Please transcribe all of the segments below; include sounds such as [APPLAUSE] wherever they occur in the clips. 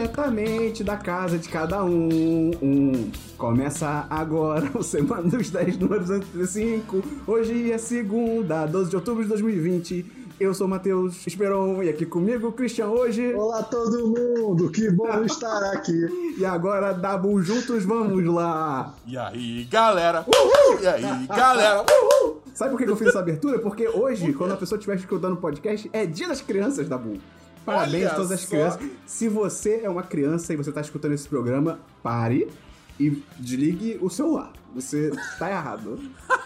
diretamente da casa de cada um. um. Começa agora o Semana dos 10 números 5. Hoje é segunda, 12 de outubro de 2020. Eu sou o Matheus Esperon e aqui comigo, Christian, hoje. Olá, todo mundo! Que bom [LAUGHS] estar aqui! E agora, Dabu juntos, vamos lá! E aí, galera! Uhul! E aí, galera! Uhul! Sabe por que eu fiz essa abertura? Porque hoje, quando a pessoa estiver escutando o podcast, é dia das crianças, Dabu. Parabéns Olha a todas as só. crianças. Se você é uma criança e você está escutando esse programa, pare e desligue o celular. Você tá errado.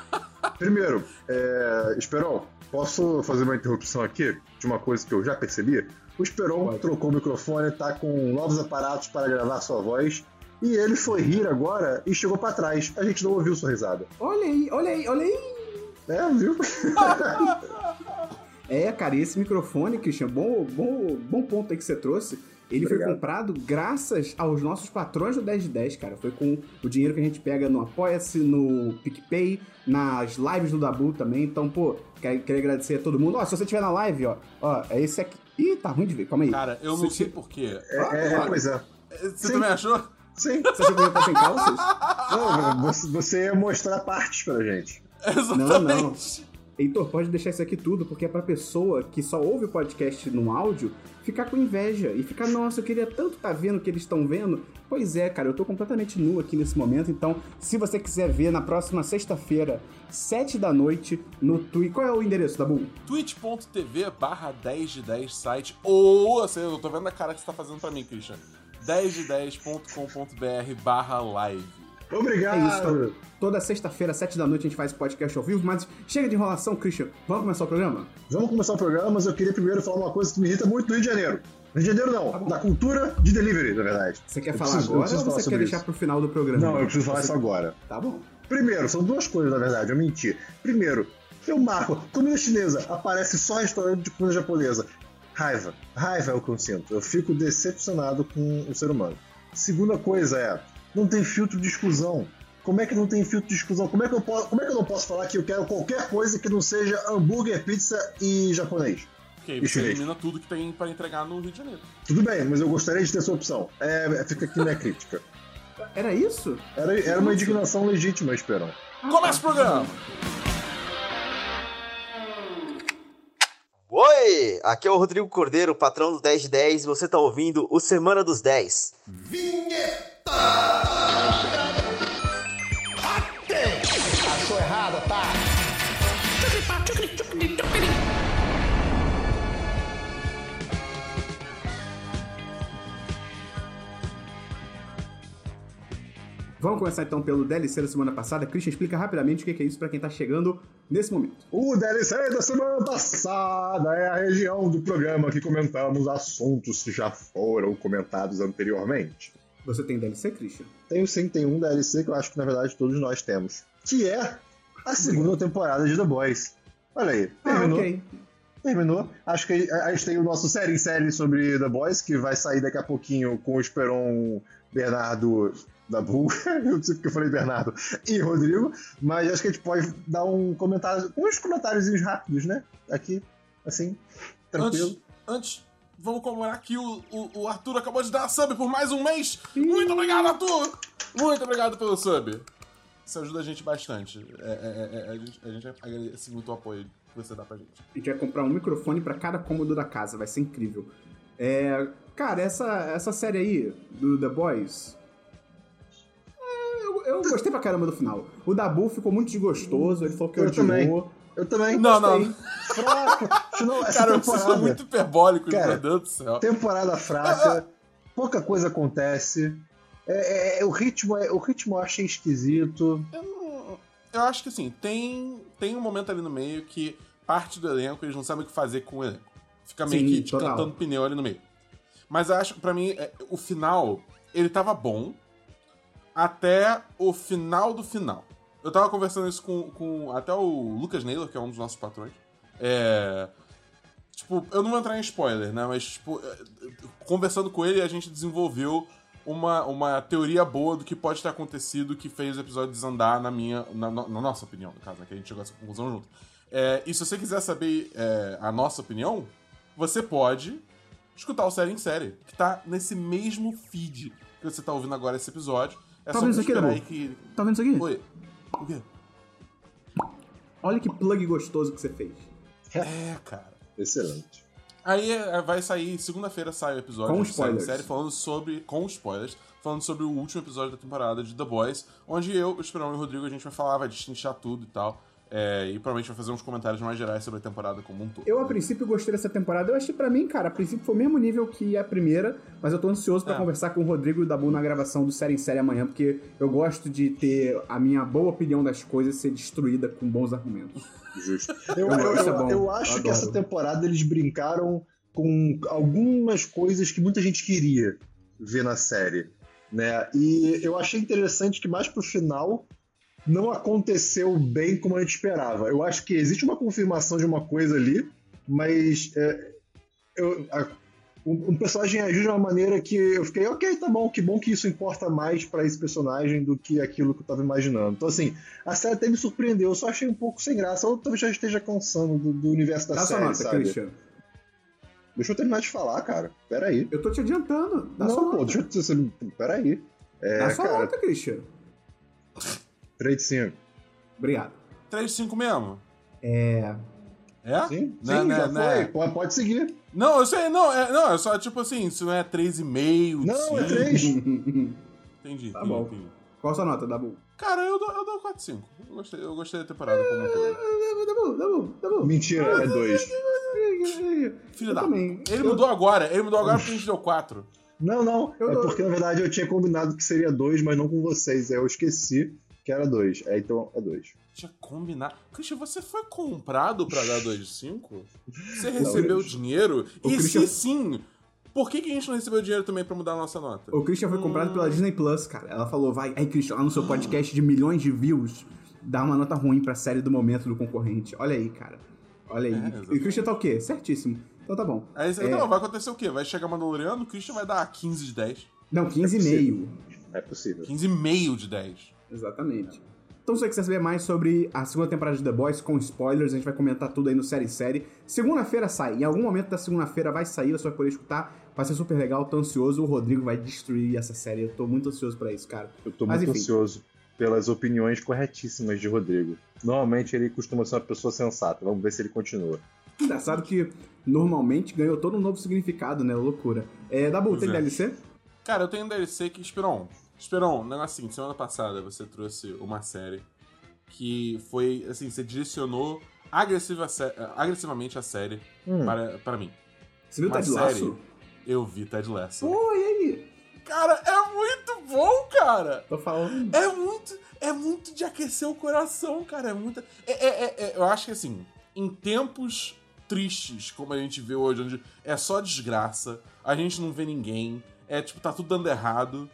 [LAUGHS] Primeiro, é... Esperon, posso fazer uma interrupção aqui de uma coisa que eu já percebi? O Esperon Pode. trocou o microfone, tá com novos aparatos para gravar sua voz. E ele foi rir agora e chegou pra trás. A gente não ouviu sua risada. Olha aí, olha aí, olha aí. É, viu? [LAUGHS] É, cara, e esse microfone, Christian, bom, bom, bom ponto aí que você trouxe. Ele foi Obrigado. comprado graças aos nossos patrões do 10 de 10, cara. Foi com o dinheiro que a gente pega no Apoia-se, no PicPay, nas lives do Dabu também. Então, pô, quero, quero agradecer a todo mundo. Ó, se você estiver na live, ó, ó, é esse aqui. Ih, tá ruim de ver, calma aí. Cara, eu não sei porquê. É, é, é, pois é. Você Sim. também achou? Sim. Você achou que eu ia estar sem calças? Não, você, você ia mostrar partes pra gente. [LAUGHS] Exatamente. Heitor, pode deixar isso aqui tudo, porque é pra pessoa que só ouve o podcast no áudio ficar com inveja e ficar, nossa, eu queria tanto estar vendo o que eles estão vendo. Pois é, cara, eu tô completamente nu aqui nesse momento, então se você quiser ver na próxima sexta-feira, sete da noite, no Twitter. Qual é o endereço, Dabu? twitch.tv barra 10 de 10 site ou, assim, eu tô vendo a cara que você tá fazendo pra mim, Christian. 10de10.com.br barra live. Obrigado! É isso, então. Toda sexta-feira, sete da noite, a gente faz podcast ao vivo, mas chega de enrolação, Christian. Vamos começar o programa? Vamos começar o programa, mas eu queria primeiro falar uma coisa que me irrita muito no Rio de Janeiro. No Rio de Janeiro não, Tá da cultura de delivery, na verdade. Você quer Eu falar preciso- agora ou você quer deixar isso. pro final do programa? Não, eu preciso falar Você- isso agora. Tá bom. Primeiro, são duas coisas, na verdade, eu menti. Primeiro, eu marco comida chinesa, aparece só restaurante de comida japonesa. Raiva. Raiva é o que eu sinto. Eu fico decepcionado com o ser humano. Segunda coisa é, não tem filtro de exclusão. Como é que não tem filtro de exclusão? Como é que eu, posso, como é que eu não posso falar que eu quero qualquer coisa que não seja hambúrguer, pizza e japonês? Ok, E você chinês. elimina tudo que tem pra entregar no Rio de Janeiro. Tudo bem, mas eu gostaria de ter essa opção. É, fica aqui minha crítica. Era isso? Era, era uma indignação legítima, Esperão. Começa o programa! Oi! Aqui é o Rodrigo Cordeiro, patrão do 10 de 10, e você tá ouvindo o Semana dos 10. Achou Vamos começar então pelo DLC da semana passada. Christian, explica rapidamente o que é isso pra quem tá chegando nesse momento. O DLC da semana passada é a região do programa que comentamos assuntos que já foram comentados anteriormente. Você tem DLC, Christian? Tenho sim, tem um DLC que eu acho que na verdade todos nós temos, que é a segunda temporada de The Boys. Olha aí, terminou. Ah, ok. Terminou. Acho que a gente tem o nosso série em série sobre The Boys, que vai sair daqui a pouquinho com o Esperon Bernardo da Bull. [LAUGHS] eu não sei porque eu falei Bernardo e Rodrigo, mas acho que a gente pode dar um comentário, uns comentáriozinhos rápidos, né? Aqui, assim, tranquilo. Antes, antes, vamos comemorar que o, o, o Arthur acabou de dar sub por mais um mês. Muito obrigado, Arthur! Muito obrigado pelo sub. Isso ajuda a gente bastante. É, é, é, a, gente, a gente agradece muito o apoio que você dá pra gente. A gente vai comprar um microfone pra cada cômodo da casa, vai ser incrível. É, cara, essa, essa série aí, do The Boys. É, eu, gostei pra caramba do final. O Dabu ficou muito desgostoso, ele falou que Eu odiou. também. Eu também. Não, gostei. não. Fraco. Não, essa Cara, temporada, vocês são muito hiperbólicos, Cara, meu Deus do céu. temporada fraca, pouca coisa acontece. É, é, é, o ritmo, é, o ritmo eu achei esquisito. Eu, não- eu acho que assim, tem, tem um momento ali no meio que parte do elenco eles não sabem o que fazer com o elenco. Fica meio Sim, que total. cantando pneu ali no meio. Mas eu acho, pra mim, é, o final, ele tava bom até o final do final. Eu tava conversando isso com, com até o Lucas Naylor, que é um dos nossos patrões. É. Tipo, eu não vou entrar em spoiler, né? Mas, tipo, é, conversando com ele, a gente desenvolveu uma, uma teoria boa do que pode ter acontecido que fez o episódio desandar na minha. Na, na nossa opinião, no caso, né? Que a gente chegou a essa conclusão junto. É, e se você quiser saber é, a nossa opinião, você pode escutar o Série em Série, que tá nesse mesmo feed que você tá ouvindo agora esse episódio. É Tá vendo isso aqui, Dabu? aí que... Tá vendo isso aqui? Oi. O quê? Olha que plug gostoso que você fez. É, cara. Excelente. Aí é, vai sair, segunda-feira sai o episódio Com spoilers. série falando sobre, com spoilers, falando sobre o último episódio da temporada de The Boys, onde eu, o Esperão e o Rodrigo a gente vai falar, vai destrinchar tudo e tal. É, e provavelmente vai fazer uns comentários mais gerais sobre a temporada como um todo. Eu, a princípio, gostei dessa temporada. Eu achei, pra mim, cara, a princípio foi o mesmo nível que a primeira, mas eu tô ansioso pra É. conversar com o Rodrigo e o Dabu na gravação do Série em Série amanhã, porque eu gosto de ter a minha boa opinião das coisas ser destruída com bons argumentos. Justo. [LAUGHS] Eu, Eu eu, é eu- bom. eu acho Eu que essa temporada eles brincaram com algumas coisas que muita gente queria ver na série. Né? E eu achei interessante que mais pro final não aconteceu bem como a gente esperava. Eu acho que existe uma confirmação de uma coisa ali, mas é, eu- a- um, um personagem agiu de uma maneira que eu fiquei, ok, tá bom, que bom que isso importa mais pra esse personagem do que aquilo que eu tava imaginando. Então, assim, a série até me surpreendeu, eu só achei um pouco sem graça, ou talvez já esteja cansando do, do universo da Dá sua série, nota, sabe? Christian. Deixa eu terminar de falar, cara. Peraí. Eu tô te adiantando. Dá Não, pô, nota. deixa eu. Peraí. É, Dá sua cara, nota, Christian. 3 de 5. Obrigado. 3 5 mesmo? É. É? Sim, Né, sim né, já né? foi. Pode, seguir. Não, eu sei, não, é, não, é só tipo assim, se não é 3,5, Não, é cinco. 3. [LAUGHS] Entendi, Tá entendi, bom. entendi. Qual a sua nota, Dabu? Cara, eu dou, eu dou 4 5. Eu gostei, eu gostei da temporada como um todo. Dabu, Dabu, Dabu. Mentira, é 2. Filho Eu da. também. Ele Eu- mudou agora, ele mudou agora porque a gente deu 4. Não, não. Eu é dou- porque na verdade eu tinha combinado que seria 2, mas não com vocês. Aí eu esqueci que era 2. É, então é 2. Tinha combinado. Christian, você foi comprado pra dar 2 de 5? Você recebeu dinheiro? O e Christian- se sim, por que, que a gente não recebeu dinheiro também pra mudar a nossa nota? O Christian foi comprado pela Disney Plus, cara. Ela falou, vai, aí, Christian, lá no seu podcast de milhões de views, dá uma nota ruim pra série do momento do concorrente. Olha aí, cara. Olha aí. É, e o Christian tá o quê? Certíssimo. Então tá bom. Aí você, É. não, vai acontecer o quê? Vai chegar Mandaloriano, o Christian vai dar 15 de 10. Não, 15,5. É possível. 15,5 de 10. Exatamente. Então, se você quiser saber mais sobre a segunda temporada de The Boys com spoilers, a gente vai comentar tudo aí no Série em Série. Segunda-feira sai. Em algum momento da segunda-feira vai sair, você vai poder escutar. Vai ser super legal, tô ansioso. O Rodrigo vai destruir essa série. Eu tô muito ansioso pra isso, cara. Eu tô Mas, muito enfim. ansioso pelas opiniões corretíssimas de Rodrigo. Normalmente ele costuma ser uma pessoa sensata. Vamos ver se ele continua. Engraçado que normalmente ganhou todo um novo significado, né? Loucura. É, Dabu, tem é. DLC? Cara, eu tenho um DLC que, Esperon, Esperon, um negócio assim, semana passada você trouxe uma série que foi, assim, você direcionou agressiva, agressivamente a série Hum. para, para mim. Você viu Uma Ted série. Lasso? Eu vi Ted Lasso. Pô, e aí? Cara, é muito bom, cara! Tô falando. É muito, é muito de aquecer o coração, cara. É muita. É, é- é- é- eu acho que assim, em tempos tristes, como a gente vê hoje, onde é só desgraça, a gente não vê ninguém, é tipo, tá tudo dando errado.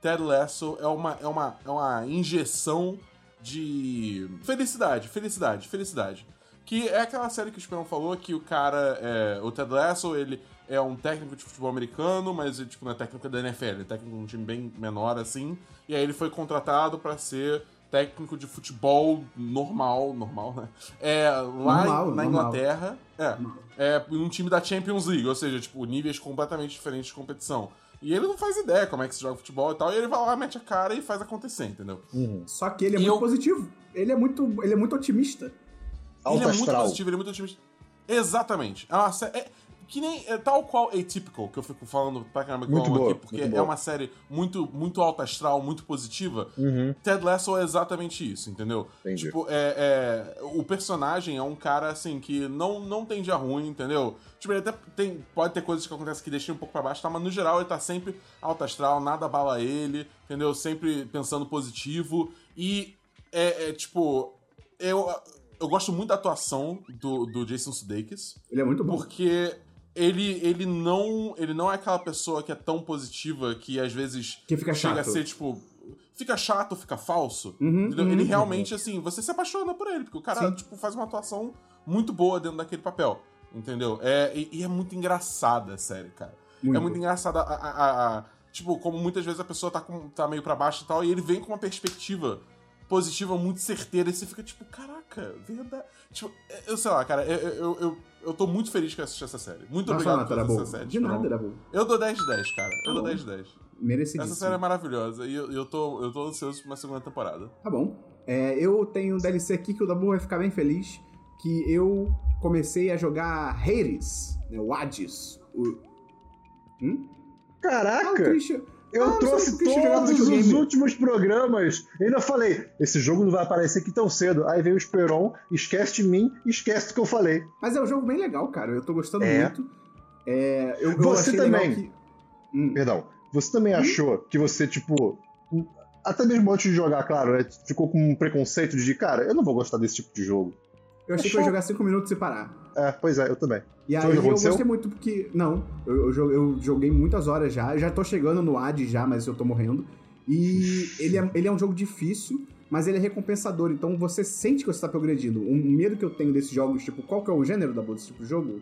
Ted Lasso é uma, é uma, é uma injeção de felicidade, felicidade, felicidade. Que é aquela série que o Esperão falou que o cara, é, o Ted Lasso, ele é um técnico de futebol americano, mas ele, tipo, não é técnico da NFL, ele é técnico de um time bem menor assim. E aí ele foi contratado pra ser técnico de futebol normal, normal, né? É, lá Normal, na normal. Inglaterra, é, é um time da Champions League, ou seja, tipo, níveis completamente diferentes de competição. E ele não faz ideia como é que se joga futebol e tal, e ele vai lá, mete a cara e faz acontecer, entendeu? Só que ele é E muito eu- positivo. Ele é muito, ele é muito otimista. Alto ele é muito astral. positivo, ele é muito otimista. Exatamente. É uma é que nem é tal qual Atypical, que eu fico falando pra caramba que eu Muito boa, aqui, porque muito é boa. uma série muito, muito alta astral, muito positiva. Uhum. Ted Lasso é exatamente isso, entendeu? Entendi. Tipo, é, é- o personagem é um cara, assim, que não, não tem dia ruim, entendeu? Tipo, ele até tem, pode ter coisas que acontecem que deixam um pouco pra baixo, tá? Mas no geral ele tá sempre alto astral, nada abala ele, entendeu? Sempre pensando positivo. E, é, é, tipo, eu, eu gosto muito da atuação do, do Jason Sudeikis. Ele é muito bom. Porque ele, ele não ele não é aquela pessoa que é tão positiva que às vezes Que fica chega chato. a ser tipo fica chato, fica falso. Uhum, uhum. ele realmente assim, você se apaixona por ele, porque o cara Sim. tipo faz uma atuação muito boa dentro daquele papel, entendeu? É e, e é muito engraçada a série, cara. Muito. É muito engraçada a, a- a- a- tipo como muitas vezes a pessoa tá com, tá meio pra baixo e tal e ele vem com uma perspectiva positiva, muito certeira, e você fica tipo, caraca, verdade. Tipo, eu sei lá, cara, eu, eu, eu, eu tô muito feliz que eu assisti essa série. Muito Nossa, obrigado por assistir essa série. De tipo, nada, não- Dabu. Eu dou 10 de 10, cara. Eu Tá dou bom. 10 de 10. Merecidíssimo. Essa série é maravilhosa e eu, eu, tô, eu tô ansioso por uma segunda temporada. Tá bom. É, eu tenho um DLC aqui que o Dabu vai ficar bem feliz, que eu comecei a jogar Hades, né, o Hades. O... Hum? Ah, o Caraca! Christian... Eu Ah, trouxe todos os videogame. últimos programas. E ainda falei, esse jogo não vai aparecer aqui tão cedo. Aí veio o Esperon, esquece de mim, esquece do que eu falei. Mas é um jogo bem legal, cara. Eu tô gostando É. muito. É, eu, eu Você legal também. que... Hum. Perdão. Você também achou que você, tipo. Até mesmo antes de jogar, claro, né? Ficou com um preconceito de, cara, eu não vou gostar desse tipo de jogo. Eu achei que eu ia jogar 5 minutos e parar. É, pois é, eu também. E aí eu gostei muito porque. Não, eu, eu eu joguei muitas horas já. Eu já tô chegando no AD já, mas eu tô morrendo. E ele é, ele é um jogo difícil, mas ele é recompensador. Então você sente que você tá progredindo. Um medo que eu tenho desses jogos, tipo, qual que é o gênero da desse tipo de jogo?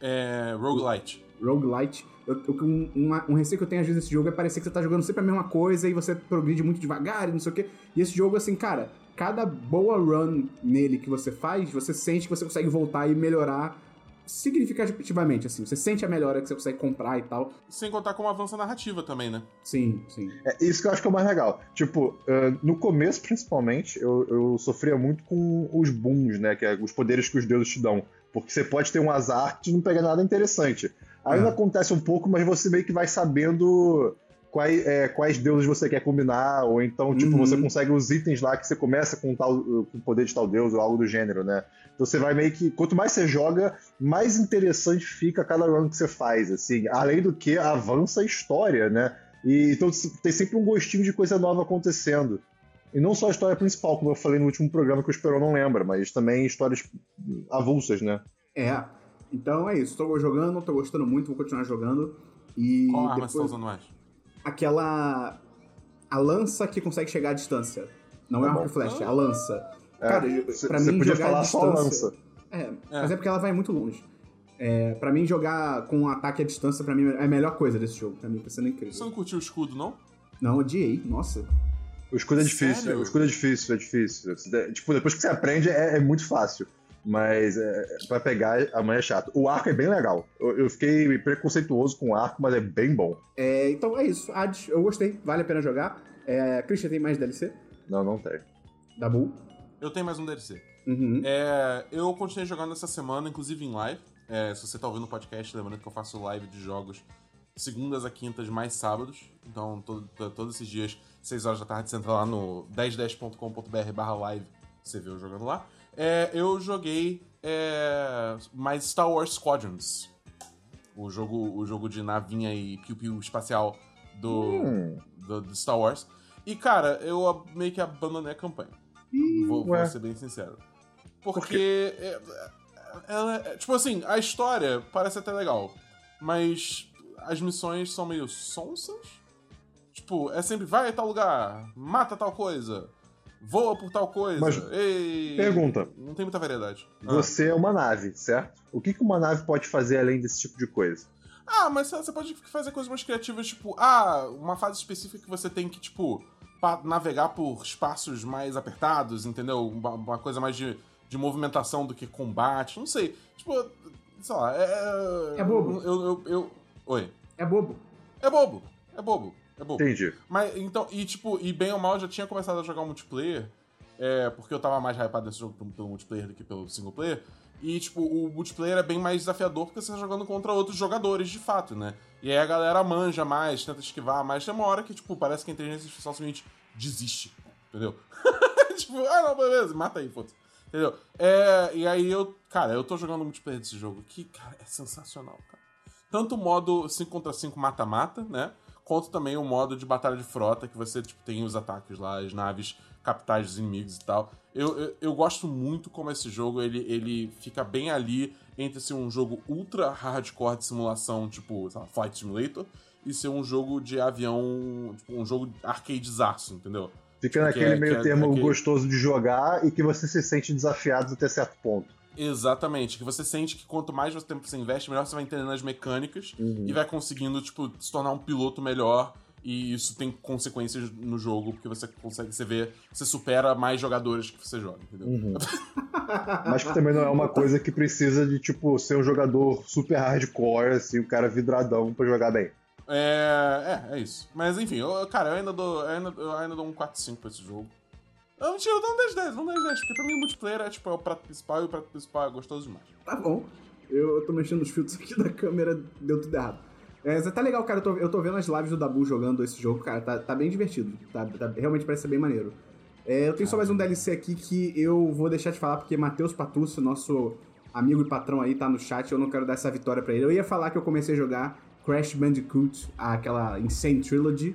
É. Roguelite. Roguelite. Eu, eu, um, uma- um receio que eu tenho às vezes nesse jogo é parecer que você tá jogando sempre a mesma coisa e você progride muito devagar e não sei o quê. E esse jogo, assim, cara, cada boa run nele que você faz, você sente que você consegue voltar e melhorar significativamente, assim. Você sente a melhora que você consegue comprar e tal. Sem contar como avança a narrativa também, né? Sim, sim. É isso que eu acho que é o mais legal. Tipo, ah, no começo, principalmente, eu, eu sofria muito com os booms, né? Que é os poderes que os deuses te dão. Porque você pode ter um azar de não pegar nada interessante. Ainda É. acontece um pouco, mas você meio que vai sabendo quais, é, quais deuses você quer combinar, ou então, tipo, Uhum. você consegue os itens lá que você começa com, tal, com o poder de tal deus ou algo do gênero, né? Então você vai meio que. Quanto mais você joga, mais interessante fica cada run que você faz, assim. Além do que avança a história, né? E, então tem sempre um gostinho de coisa nova acontecendo. E não só a história principal, como eu falei no último programa que o Esperon não lembra, mas também histórias avulsas, né? É. Então é isso. Tô jogando, tô gostando muito, vou continuar jogando. E Qual arma você tá depois, usando mais? Aquela. A lança que consegue chegar à distância. Não é Tá bom. arco e flecha, é a lança. É, Cara, cê- pra cê mim podia jogar à só distância. lança. É, mas é porque ela vai muito longe. É, pra mim, jogar com um ataque à distância, pra mim, é a melhor coisa desse jogo. Pra mim, tá sendo Você incrível. não curtiu o escudo, não? Não, odiei. Nossa. O escudo é difícil, Sério? o escudo é difícil, é difícil. Tipo, depois que você aprende é, é muito fácil. Mas é, pra pegar, amanhã é chato. O arco é bem legal. Eu, eu fiquei preconceituoso com o arco, mas é bem bom. É, então é isso. Hades, eu gostei. Vale a pena jogar. É, Christian, tem mais DLC? Não, não tem. Dabu? Eu tenho mais um DLC. Uhum. É, eu continuei jogando essa semana, inclusive em live. É, se você tá ouvindo o podcast, lembrando que eu faço live de jogos segundas a quintas mais sábados. Então, todo- to- todos esses dias, 6 horas da tarde, você entra lá no 1010.com.br barra live, você vê eu jogando lá. É, eu joguei é, mais Star Wars Squadrons. O jogo, o jogo de navinha e piu-piu espacial do, Hum. do, do Star Wars. E, cara, eu meio que abandonei a campanha. Vou, vou ser bem sincero. Porque. é- ela é- tipo assim, a história parece até legal. Mas as missões são meio sonsas. Tipo, é sempre vai a tal lugar, mata tal coisa, voa por tal coisa. Mas, ei, pergunta. Não tem muita variedade. Ah. Você é uma nave, certo? O que, que uma nave pode fazer além desse tipo de coisa? Ah, mas você pode fazer coisas mais criativas, tipo, ah, uma fase específica que você tem que, tipo, navegar por espaços mais apertados, entendeu? Uma, uma coisa mais de, de movimentação do que combate, não sei. Tipo, sei lá, é. É bobo. Eu, eu, eu- Oi. É bobo. É bobo. É bobo. É bobo. Entendi. Mas, então, e tipo, e bem ou mal, eu já tinha começado a jogar o multiplayer, é, porque eu tava mais hypado nesse jogo pelo, pelo multiplayer do que pelo single player. E, tipo, o multiplayer é bem mais desafiador porque você tá jogando contra outros jogadores, de fato, né? E aí a galera manja mais, tenta esquivar mais. Tem uma hora que, tipo, parece que a inteligência artificial simplesmente desiste, entendeu? [LAUGHS] tipo, ah, não, beleza, mata aí, foda-se. Entendeu? É, e aí eu, cara, eu tô jogando multiplayer desse jogo que, cara, é sensacional, cara. Tanto o modo 5 contra 5 mata-mata, né? Quanto também o modo de batalha de frota, que você tipo, tem os ataques lá, as naves capitais dos inimigos e tal. Eu, eu, eu gosto muito como esse jogo ele, ele fica bem ali entre ser um jogo ultra hardcore de simulação, tipo, sei lá, Flight Simulator, e ser um jogo de avião, tipo, um jogo arcadezaço, entendeu? Fica Que naquele é- meio é- termo aquele- gostoso de jogar e que você se sente desafiado até certo ponto. Exatamente, que você sente que quanto mais você tempo você investe, melhor você vai entendendo as mecânicas Uhum. e vai conseguindo, tipo, se tornar um piloto melhor E isso tem consequências no jogo, porque você consegue, você vê, você supera mais jogadores que você joga, entendeu? Uhum. [LAUGHS] Mas que também não é uma coisa que precisa de, tipo, ser um jogador super hardcore, assim, o cara vidradão pra jogar bem. É, é, é isso. Mas enfim, eu, cara, eu ainda dou, eu ainda, eu ainda dou um 4-5 pra esse jogo. Eu não tiro, eu dou um 10-10, um 10-10, porque pra mim o multiplayer é tipo é o prato principal e o prato principal é gostoso demais. Tá bom. Eu, eu tô mexendo nos filtros aqui [LAUGHS] da câmera, deu tudo errado. É, tá legal, cara. Eu tô, eu tô vendo as lives do Dabu jogando esse jogo, cara. Tá, tá bem divertido. Tá, tá- realmente parece ser bem maneiro. É, eu tenho só mais um DLC aqui que eu vou deixar de falar porque Matheus Patucci, nosso amigo e patrão aí, tá no chat. Eu não quero dar essa vitória pra ele. Eu ia falar que eu comecei a jogar Crash Bandicoot, aquela Insane Trilogy,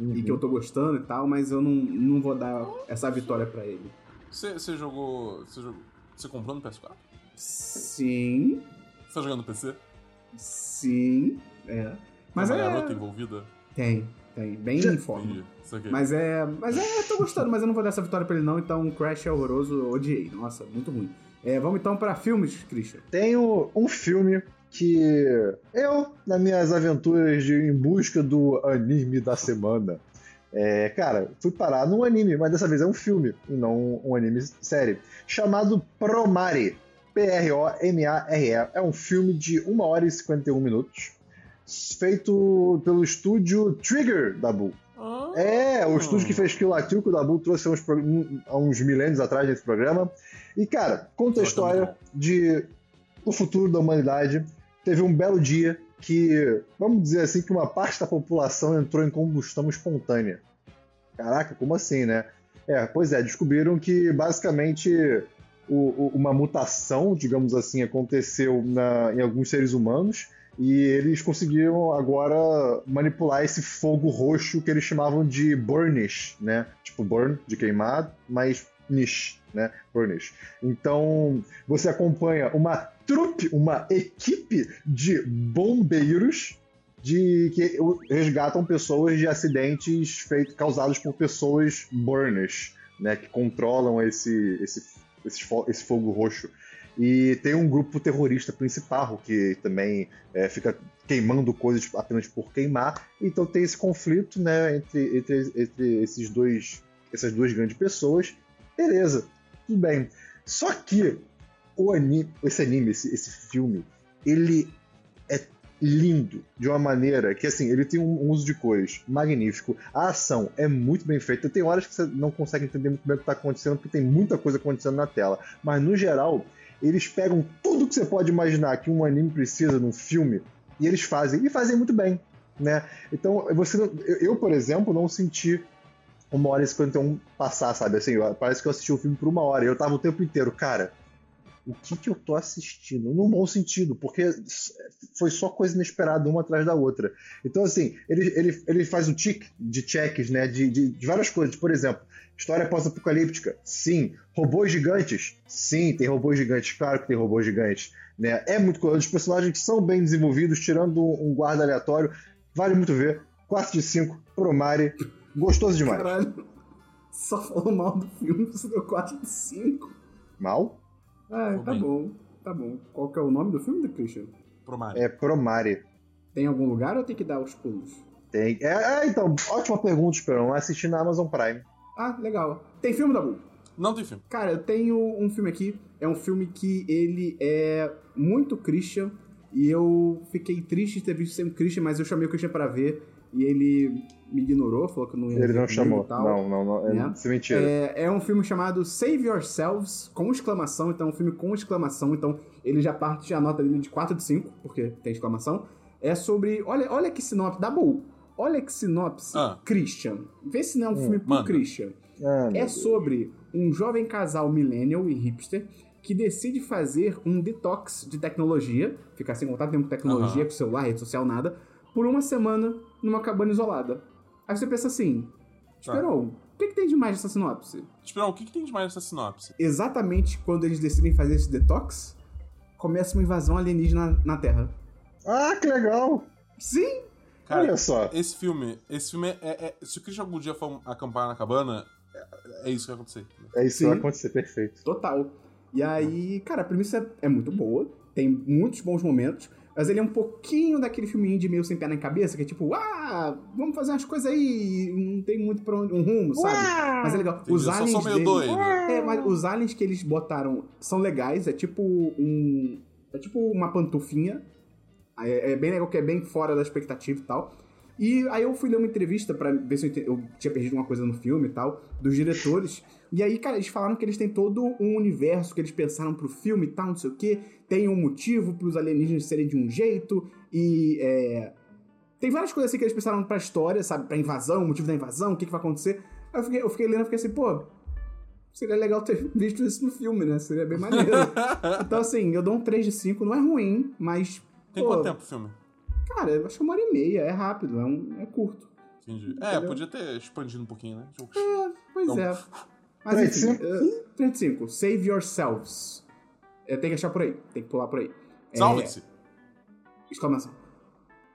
e que eu tô gostando e tal, mas eu não, não vou dar essa vitória pra ele. Você, jogou. Você comprou no PS4? Sim, Você tá jogando no PC? sim, é. Mas Tem uma é. garota envolvida? Tem, tem. Bem em forma. Mas é. Mas é, eu tô gostando, mas eu não vou dar essa vitória pra ele, não. Então, Crash é horroroso, odiei. Nossa, muito ruim. É, vamos então pra filmes, Christian. Tenho um filme que eu, nas minhas aventuras de, em busca do anime da semana, é, cara, fui parar num anime, mas dessa vez é um filme e não um anime série, chamado Promare. P-R-O-M-A-R-E. É um filme de 1 hora e 51 minutos, feito pelo estúdio Trigger da Bull. Ah, É, o estúdio que fez Kill la Kill, que o Dabu trouxe há uns, há uns milênios atrás nesse programa. E, cara, conta a história de o futuro da humanidade. Teve um belo dia que, vamos dizer assim, que uma parte da população entrou em combustão espontânea. Caraca, como assim, né? É, pois é, descobriram que basicamente o- o- uma mutação, digamos assim, aconteceu na- em alguns seres humanos e eles conseguiram agora manipular esse fogo roxo que eles chamavam de burnish, né? Tipo burn, de queimado, mas niche, né? Burnish. Então, você acompanha uma trupe, uma equipe de bombeiros de que resgatam pessoas de acidentes feitos causados por pessoas burnish, né? Que controlam esse, esse, esse, esse fogo roxo. E tem um grupo terrorista principal que também é, fica queimando coisas apenas por queimar. Então tem esse conflito né, entre, entre, entre esses dois, essas duas grandes pessoas. Beleza, tudo bem. Só que o anime, esse anime, esse, esse filme, ele é lindo de uma maneira que assim ele tem um uso de cores magnífico a ação é muito bem feita tem horas que você não consegue entender muito bem o que está acontecendo porque tem muita coisa acontecendo na tela mas no geral eles pegam tudo que você pode imaginar que um anime precisa num filme e eles fazem, e fazem muito bem, né? Então, você, eu, por exemplo, não senti uma hora e 51 passar, sabe? Assim, parece que eu assisti o filme por uma hora e eu tava o tempo inteiro, cara, o que que eu tô assistindo? Num bom sentido, porque foi só coisa inesperada uma atrás da outra. Então, assim, ele, ele, ele faz um tic de checks, né? De, de, de várias coisas. Por exemplo, história pós-apocalíptica? Sim. Robôs gigantes? Sim, tem robôs gigantes. Claro que tem robôs gigantes. Né? É muito coisa. Os personagens são bem desenvolvidos, tirando um guarda aleatório, vale muito ver. 4 de 5, Promare. Gostoso demais. Caralho. [LAUGHS] Só falou mal do filme, você deu 4 de 5. Mal? Ah, tá bem. bom. Tá bom. Qual que é o nome do filme, Christian? Pro Mario. É Promare. Tem algum lugar ou tem que dar os pulos? Tem. É, é, então, ótima pergunta, Esperão. Assisti na Amazon Prime. Ah, legal. Tem filme, Dabu? Não tem filme. Cara, eu tenho um filme aqui. É um filme que ele é muito Christian. E eu fiquei triste de ter visto sempre Christian, mas eu chamei o Christian pra ver. E ele me ignorou, falou que não ia Ele não chamou. e tal. Não, não, não. É, Né? Isso é mentira. É, é um filme chamado Save Yourselves, com exclamação, então é um filme com exclamação, então ele já parte a nota dele de 4 de 5, porque tem exclamação. É sobre. Olha, olha que sinopse. Dabu, olha que sinopse. Ah. Christian. Vê se não é um filme pro. Christian. Ah, É sobre um jovem casal millennial e hipster que decide fazer um detox de tecnologia, ficar sem contato nenhum com tecnologia, Aham. com celular, rede social, nada, por uma semana numa cabana isolada. Aí você pensa assim, Tá. Esperou, o que, que tem de mais nessa sinopse? Esperão, o que, que tem de mais nessa sinopse? Exatamente quando eles decidem fazer esse detox, começa uma invasão alienígena na, na Terra. Ah, que legal! Sim! Cara, Olha só. esse filme, esse filme é, é- Se o Christian algum dia for acampar na cabana, é, é isso que vai acontecer. É isso que Sim. vai acontecer, perfeito. Total. E aí, cara, a premissa é, é muito boa, tem muitos bons momentos, Mas ele é um pouquinho daquele filme indie meio sem pé na cabeça, que é tipo, ah, vamos fazer umas coisas aí, não tem muito pra onde, um rumo, sabe? Mas é legal. Entendi, Os aliens meio dele- doido. É, mas os aliens que eles botaram são legais, é tipo um. É tipo uma pantufinha. É, é bem legal, que é bem fora da expectativa e tal. E aí eu fui ler uma entrevista pra ver se eu, eu tinha perdido uma coisa no filme e tal, dos diretores. E aí, cara, eles falaram que eles têm todo um universo que eles pensaram pro filme e tal, não sei o quê. Tem um motivo pros alienígenas serem de um jeito. E é, tem várias coisas assim que eles pensaram pra história, sabe? Pra invasão, o motivo da invasão, o que, que vai acontecer. Aí eu fiquei, eu fiquei lendo e fiquei assim, pô, seria legal ter [LAUGHS] visto isso no filme, né? Seria bem maneiro. [LAUGHS] então, assim, eu dou um 3 de 5, não é ruim, mas. Tem pô, quanto tempo o filme? Cara, eu acho que é uma hora e meia, é rápido, é, um, é curto. Entendi. É, Entendeu? podia ter expandido um pouquinho, né? Tipo, Pois Então, é. [LAUGHS] Mas três de enfim, uh, 3 de 5, Save Yourselves. É, tem que achar por aí, tem que pular por aí. É, Salvem-se. exclamação.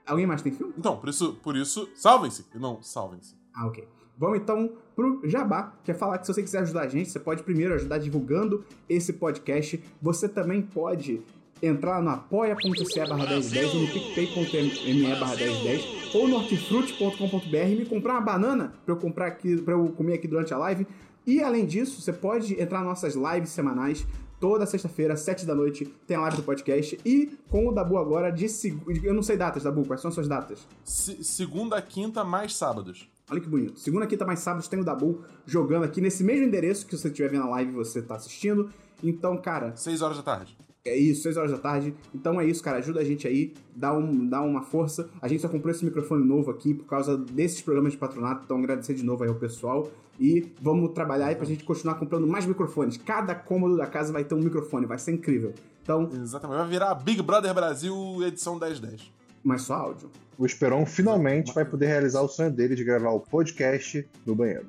Alguém mais tem filme? Então, por isso, por isso, salvem-se. E não, salvem-se. Ah, ok. Vamos então pro Jabá, que é falar que se você quiser ajudar a gente, você pode primeiro ajudar divulgando esse podcast. Você também pode entrar no apoia.se barra 1010 ou no picpay.me barra 1010 ou no hortifruti.com.br e me comprar uma banana pra eu comprar aqui, para eu comer aqui durante a live. E além disso, você pode entrar nas nossas lives semanais. Toda sexta-feira, 7 da noite, tem a live do podcast. E com o Dabu agora de segunda. Eu não sei datas, Dabu. Quais são as suas datas? Se- segunda, quinta, mais sábados. Olha que bonito. Segunda, quinta, mais sábados tem o Dabu jogando aqui nesse mesmo endereço que você estiver vendo a live e você tá assistindo. Então, cara, Seis horas da tarde. é isso, 6 horas da tarde. Então é isso, cara. Ajuda a gente aí, dá, um, dá uma força. A gente só comprou esse microfone novo aqui por causa desses programas de patronato. Então agradecer de novo aí ao pessoal. E vamos trabalhar aí pra gente continuar comprando mais microfones. Cada cômodo da casa vai ter um microfone, vai ser incrível. Então, Exatamente. Vai virar Big Brother Brasil edição 1010. mas só áudio. O Esperon finalmente vai poder realizar o sonho dele de gravar o podcast no banheiro.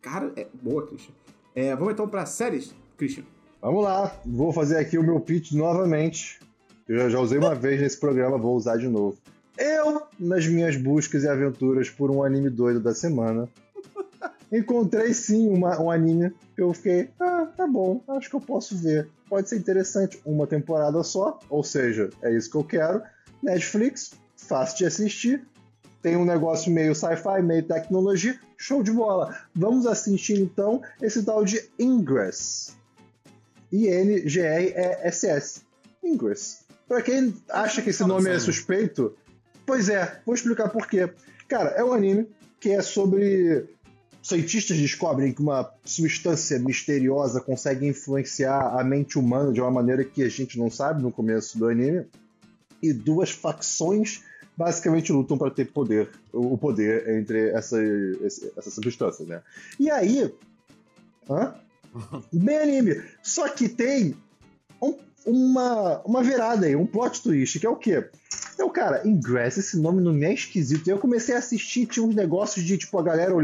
Cara, é boa, Christian. É, vamos então pra séries, Christian. Vamos lá, vou fazer aqui o meu pitch novamente. Eu já- já usei uma vez nesse programa, vou usar de novo. Eu, nas minhas buscas e aventuras por um anime doido da semana, encontrei sim uma- um anime que eu fiquei, ah, tá bom, acho que eu posso ver. Pode ser interessante, uma temporada só, ou seja, é isso que eu quero. Netflix, fácil de assistir, tem um negócio meio sci-fi, meio tecnologia, show de bola. Vamos assistir então esse tal de Ingress. I-N-G-R-E-S-S. Ingress. Pra quem acha que esse nome é suspeito, pois é, vou explicar por quê. Cara, é um anime que é sobre cientistas descobrem que uma substância misteriosa consegue influenciar a mente humana de uma maneira que a gente não sabe no começo do anime. E duas facções basicamente lutam para ter poder, o poder entre essa, essas substâncias, né? E aí, hã? [LAUGHS] Bem anime. Só que tem um- uma, uma virada aí, um plot twist, que é o quê? Então, cara, Ingress, esse nome não me é esquisito. E eu comecei a assistir, tinha uns negócios de, tipo, a galera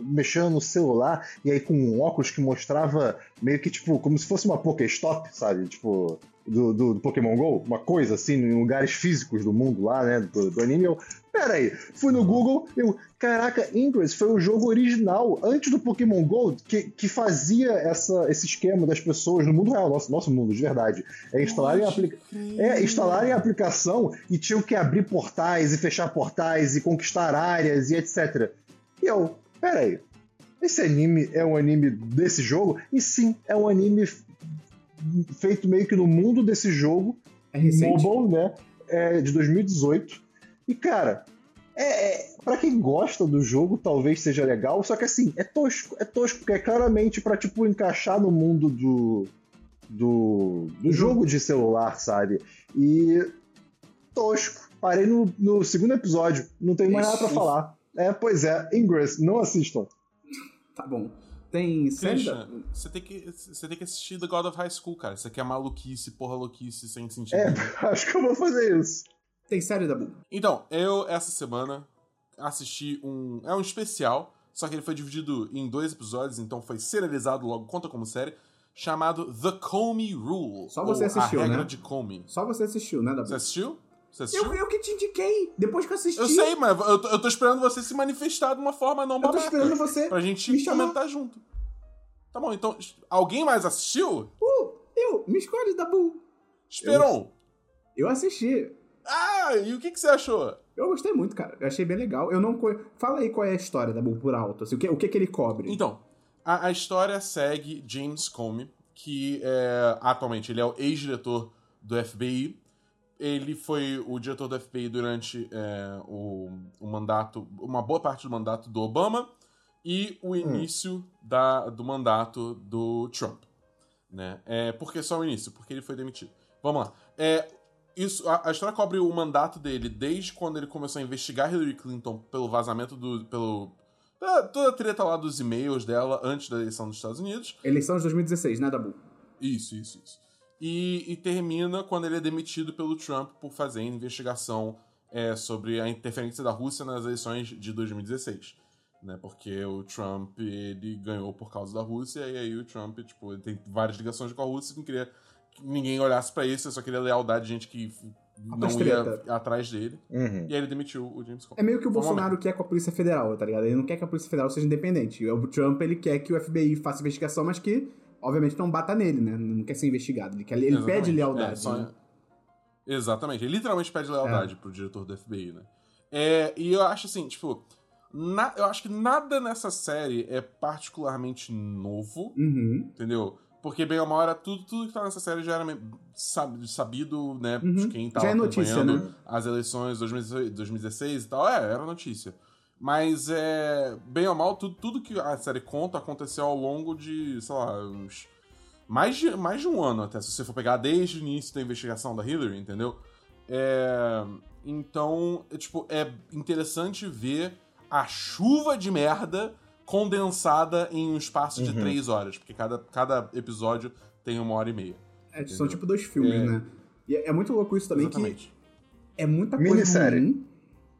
mexendo no celular, e aí com um óculos que mostrava meio que, tipo, como se fosse uma Pokéstop, sabe? Tipo, do, do, do Pokémon GO, uma coisa assim, em lugares físicos do mundo lá, né, do, do anime. Eu, peraí, fui no Google, eu, caraca, Ingress foi o jogo original, antes do Pokémon GO, que, que fazia essa, esse esquema das pessoas no mundo real, nosso, nosso mundo, de verdade. É instalarem a aplica- é, instalarem a aplicação e tinham que abrir portais e fechar portais e conquistar áreas e etc. E eu, peraí, esse anime é um anime desse jogo? E sim, é um anime feito meio que no mundo desse jogo, É recente? mobile, né? É de 2018. E, cara, é, é, para quem gosta do jogo, talvez seja legal, só que assim, é tosco, é tosco, porque é claramente pra, tipo, encaixar no mundo do, do, do jogo de celular, sabe? E tosco. Parei no, no segundo episódio, não tenho mais nada pra falar. É, pois é, Ingress, não assistam. Tá bom. Tem. Christian, você tem, que, você tem que assistir The God of High School, cara. Isso aqui é maluquice, porra louquice, sem sentido. É, [LAUGHS] acho que eu vou fazer isso. Tem série da Bull. Então, eu, essa semana, assisti um. É um especial, só que ele foi dividido em dois episódios, então foi serializado logo, conta como série, chamado The Comey Rule. Só você assistiu, A regra né? de Comey. Só você assistiu, né, Dabu? Você assistiu? Você assistiu? Eu, eu que te indiquei, depois que eu assisti. Eu sei, mas eu tô, eu tô esperando você se manifestar de uma forma não Eu tô babaca. esperando você Pra gente me chamar. comentar junto. Tá bom, então. Alguém mais assistiu? Uh, eu, me escolhe, Dabu. Esperon! Eu assisti. Ah, e o que, que você achou? Eu gostei muito, cara. Eu achei bem legal. Eu não. co- Fala aí qual é a história da Bull por alto. Assim, o, que, o que que ele cobre? Então, a, a história segue James Comey, que é, atualmente ele é o ex-diretor do FBI. Ele foi o diretor do FBI durante é, o, o mandato, uma boa parte do mandato do Obama e o início da, do mandato do Trump. Né? É, por que só o início? Porque ele foi demitido. Vamos lá. É, isso, a, a história cobre o mandato dele desde quando ele começou a investigar Hillary Clinton pelo vazamento do. pelo. da- toda a treta lá dos e-mails dela antes da eleição dos Estados Unidos. Eleição de 2016, né, da Bull? Isso, isso, isso. E, e termina quando ele é demitido pelo Trump por fazer investigação é, sobre a interferência da Rússia nas eleições de 2016. Né, porque o Trump ele ganhou por causa da Rússia, e aí o Trump tipo, tem várias ligações com a Rússia, não queria que ninguém olhasse pra isso, ele só queria lealdade de gente que não ia atrás dele. Uhum. E aí ele demitiu o James Comey. É meio que o Bolsonaro quer com a Polícia Federal, tá ligado? Ele não quer que a Polícia Federal seja independente. O Trump, ele quer que o FBI faça investigação, mas que, obviamente, não bata nele, né? Não quer ser investigado. Ele, quer, ele Exatamente. pede lealdade. É, só- né? Exatamente. Ele literalmente pede lealdade pro diretor do FBI, né? É, e eu acho assim, tipo. na- eu acho que nada nessa série é particularmente novo, Uhum. entendeu? Porque, bem ou mal, era tudo, tudo que tá nessa série já era sabido, né? Uhum. De quem tava Já é notícia, acompanhando né? as eleições de 2016 2016 e tal. É, era notícia. Mas, é, bem ou mal, tudo, tudo que a série conta aconteceu ao longo de, sei lá, uns mais de, mais de um ano até, se você for pegar desde o início da investigação da Hillary, entendeu? É, então, é, tipo, é interessante ver a chuva de merda condensada em um espaço de Uhum. três horas, porque cada, cada episódio tem uma hora e meia. É, são Entendeu? tipo dois filmes, É. né? E é é muito louco isso também, que Exatamente. é muita coisa Minissérie. ruim.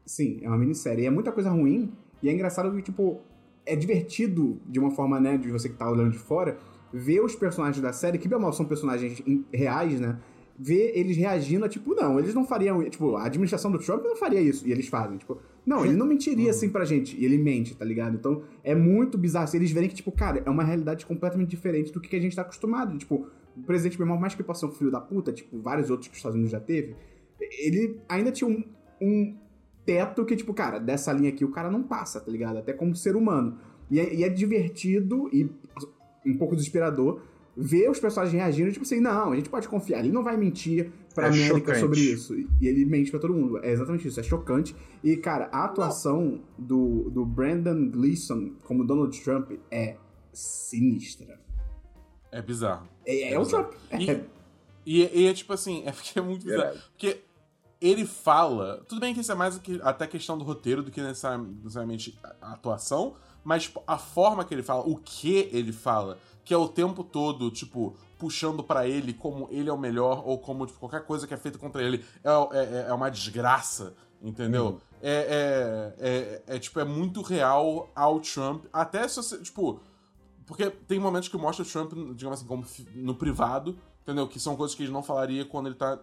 Sim, é uma minissérie. E é muita coisa ruim. E é engraçado que, tipo, é divertido de uma forma, né, de você que tá olhando de fora, ver os personagens da série, que bem ou mal são personagens reais, né? Ver eles reagindo a, tipo, não, eles não fariam. Tipo, a administração do Trump não faria isso. E eles fazem. Tipo, não, ele não mentiria assim pra gente. E ele mente, tá ligado? Então é muito bizarro. Se eles verem que, tipo, cara, é uma realidade completamente diferente do que a gente tá acostumado. Tipo, o presidente por mais que possa ser um filho da puta, tipo, vários outros que os Estados Unidos já teve, ele ainda tinha um, um teto que, tipo, cara, dessa linha aqui o cara não passa, tá ligado? Até como ser humano. E é, e é divertido e um pouco desesperador ver os personagens reagindo, tipo assim, não, a gente pode confiar, ele não vai mentir pra É América chocante. sobre isso. E ele mente pra todo mundo. É exatamente isso, é chocante. E, cara, a atuação do, do Brandon Gleeson como Donald Trump é sinistra. É bizarro. É, é o bizarro. Trump. É, E, e, e é tipo assim, é porque é muito bizarro. Porque ele fala. Tudo bem que isso é mais que- até questão do roteiro do que necessari- necessariamente a a atuação, mas tipo, a forma que ele fala, o que ele fala, que é o tempo todo, tipo, puxando pra ele como ele é o melhor, ou como tipo, qualquer coisa que é feita contra ele é, é, é uma desgraça, entendeu? É, é, é, é, tipo, é muito real ao Trump. Até se você, tipo. Porque tem momentos que mostra o Trump, digamos assim, como no privado, entendeu? Que são coisas que ele não falaria quando ele tá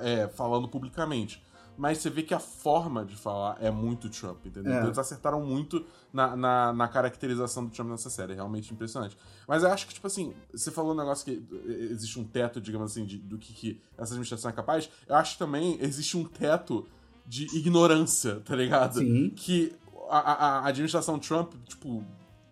é, falando publicamente. Mas você vê que a forma de falar é muito Trump, entendeu? É. Então eles acertaram muito na, na, na caracterização do Trump nessa série, é realmente impressionante. Mas eu acho que, tipo assim, você falou um negócio que eh, existe um teto, digamos assim, de- do que, que essa administração é capaz. Eu acho que também existe um teto de ignorância, tá ligado? Sim. Que a, a- a administração Trump, tipo,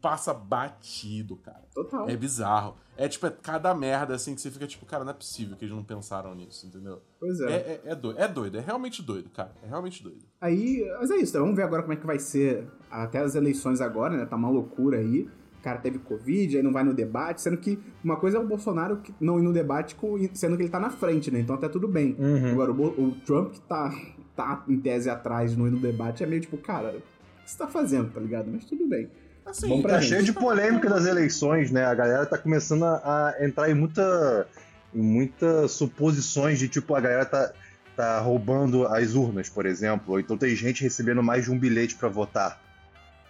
passa batido, cara. Total. É bizarro. É tipo, é cada merda assim que você fica tipo, cara, não é possível que eles não pensaram nisso, entendeu? Pois É, é, é doido, é doido, é realmente doido, cara. É realmente doido. Aí, mas é isso, né? vamos ver agora como é que vai ser até as eleições agora, né? Tá uma loucura aí. O cara teve Covid, aí não vai no debate, sendo que uma coisa é o Bolsonaro que não ir no debate, sendo que ele tá na frente, né? Então até tudo bem. Uhum. Agora, o, Bo- o Trump que tá, tá em tese atrás não ir no debate é meio tipo, cara, o que você tá fazendo, tá ligado? Mas tudo bem. Assim, Bom Tá gente. cheio de polêmica das eleições, né? A galera tá começando a, a entrar em muita, em muitas suposições de tipo, a galera tá, tá roubando as urnas, por exemplo. Ou então tem gente recebendo mais de um bilhete pra votar.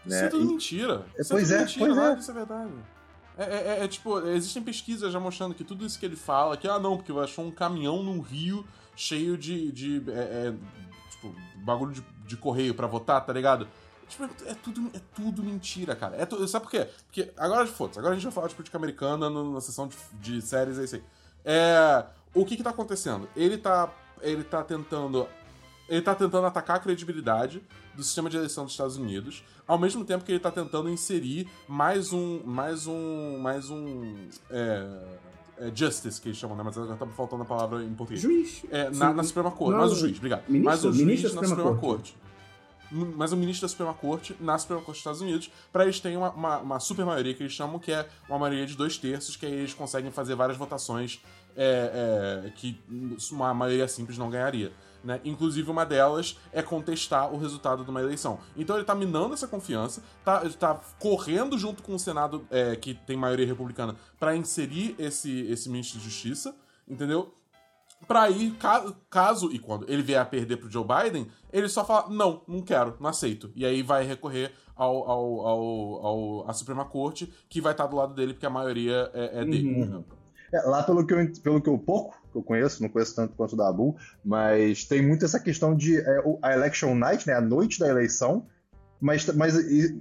Isso Né? é tudo E- mentira. É, Isso pois é, mentira, pois é. disso é verdade. É, é- é- é tipo, existem pesquisas já mostrando que tudo isso que ele fala, que ah não, porque achou um caminhão num rio cheio de. de é, é, tipo, bagulho de, de correio pra votar, tá ligado? Tipo, é tudo, é tudo mentira, cara. É tu- sabe por quê? Porque agora, foda agora a gente vai falar de política americana no- na sessão de, de séries, é isso aí. É, o que que tá acontecendo? Ele tá, ele tá tentando ele tá tentando atacar a credibilidade do sistema de eleição dos Estados Unidos, ao mesmo tempo que ele tá tentando inserir mais um. mais um. mais um. É, é, justice, que eles chamam, né? Mas agora tá faltando a palavra em português. Juiz. É, na, na Suprema Corte. Não, mas o juiz, obrigado. ministro- mas o juiz ministro na Suprema Suprema Corte. Corte. Mas o ministro da Suprema Corte na Suprema Corte dos Estados Unidos, pra eles terem uma, uma, uma super maioria que eles chamam, que é uma maioria de dois terços, que aí eles conseguem fazer várias votações é, é, que uma maioria simples não ganharia. Né? Inclusive, uma delas é contestar o resultado de uma eleição. Então ele tá minando essa confiança, tá, ele tá correndo junto com o Senado, é, que tem maioria republicana, pra inserir esse, esse ministro de Justiça, entendeu? Pra ir, ca- caso e quando ele vier a perder pro Joe Biden, ele só fala: não, não quero, não aceito. E aí vai recorrer ao, ao, ao, ao- à Suprema Corte, que vai estar do lado dele, porque a maioria é, é dele. Uhum. É, lá, pelo que, eu, pelo que eu pouco que eu conheço, não conheço tanto quanto o da Abu, mas tem muito essa questão de é, a election night, né, a noite da eleição, mas, mas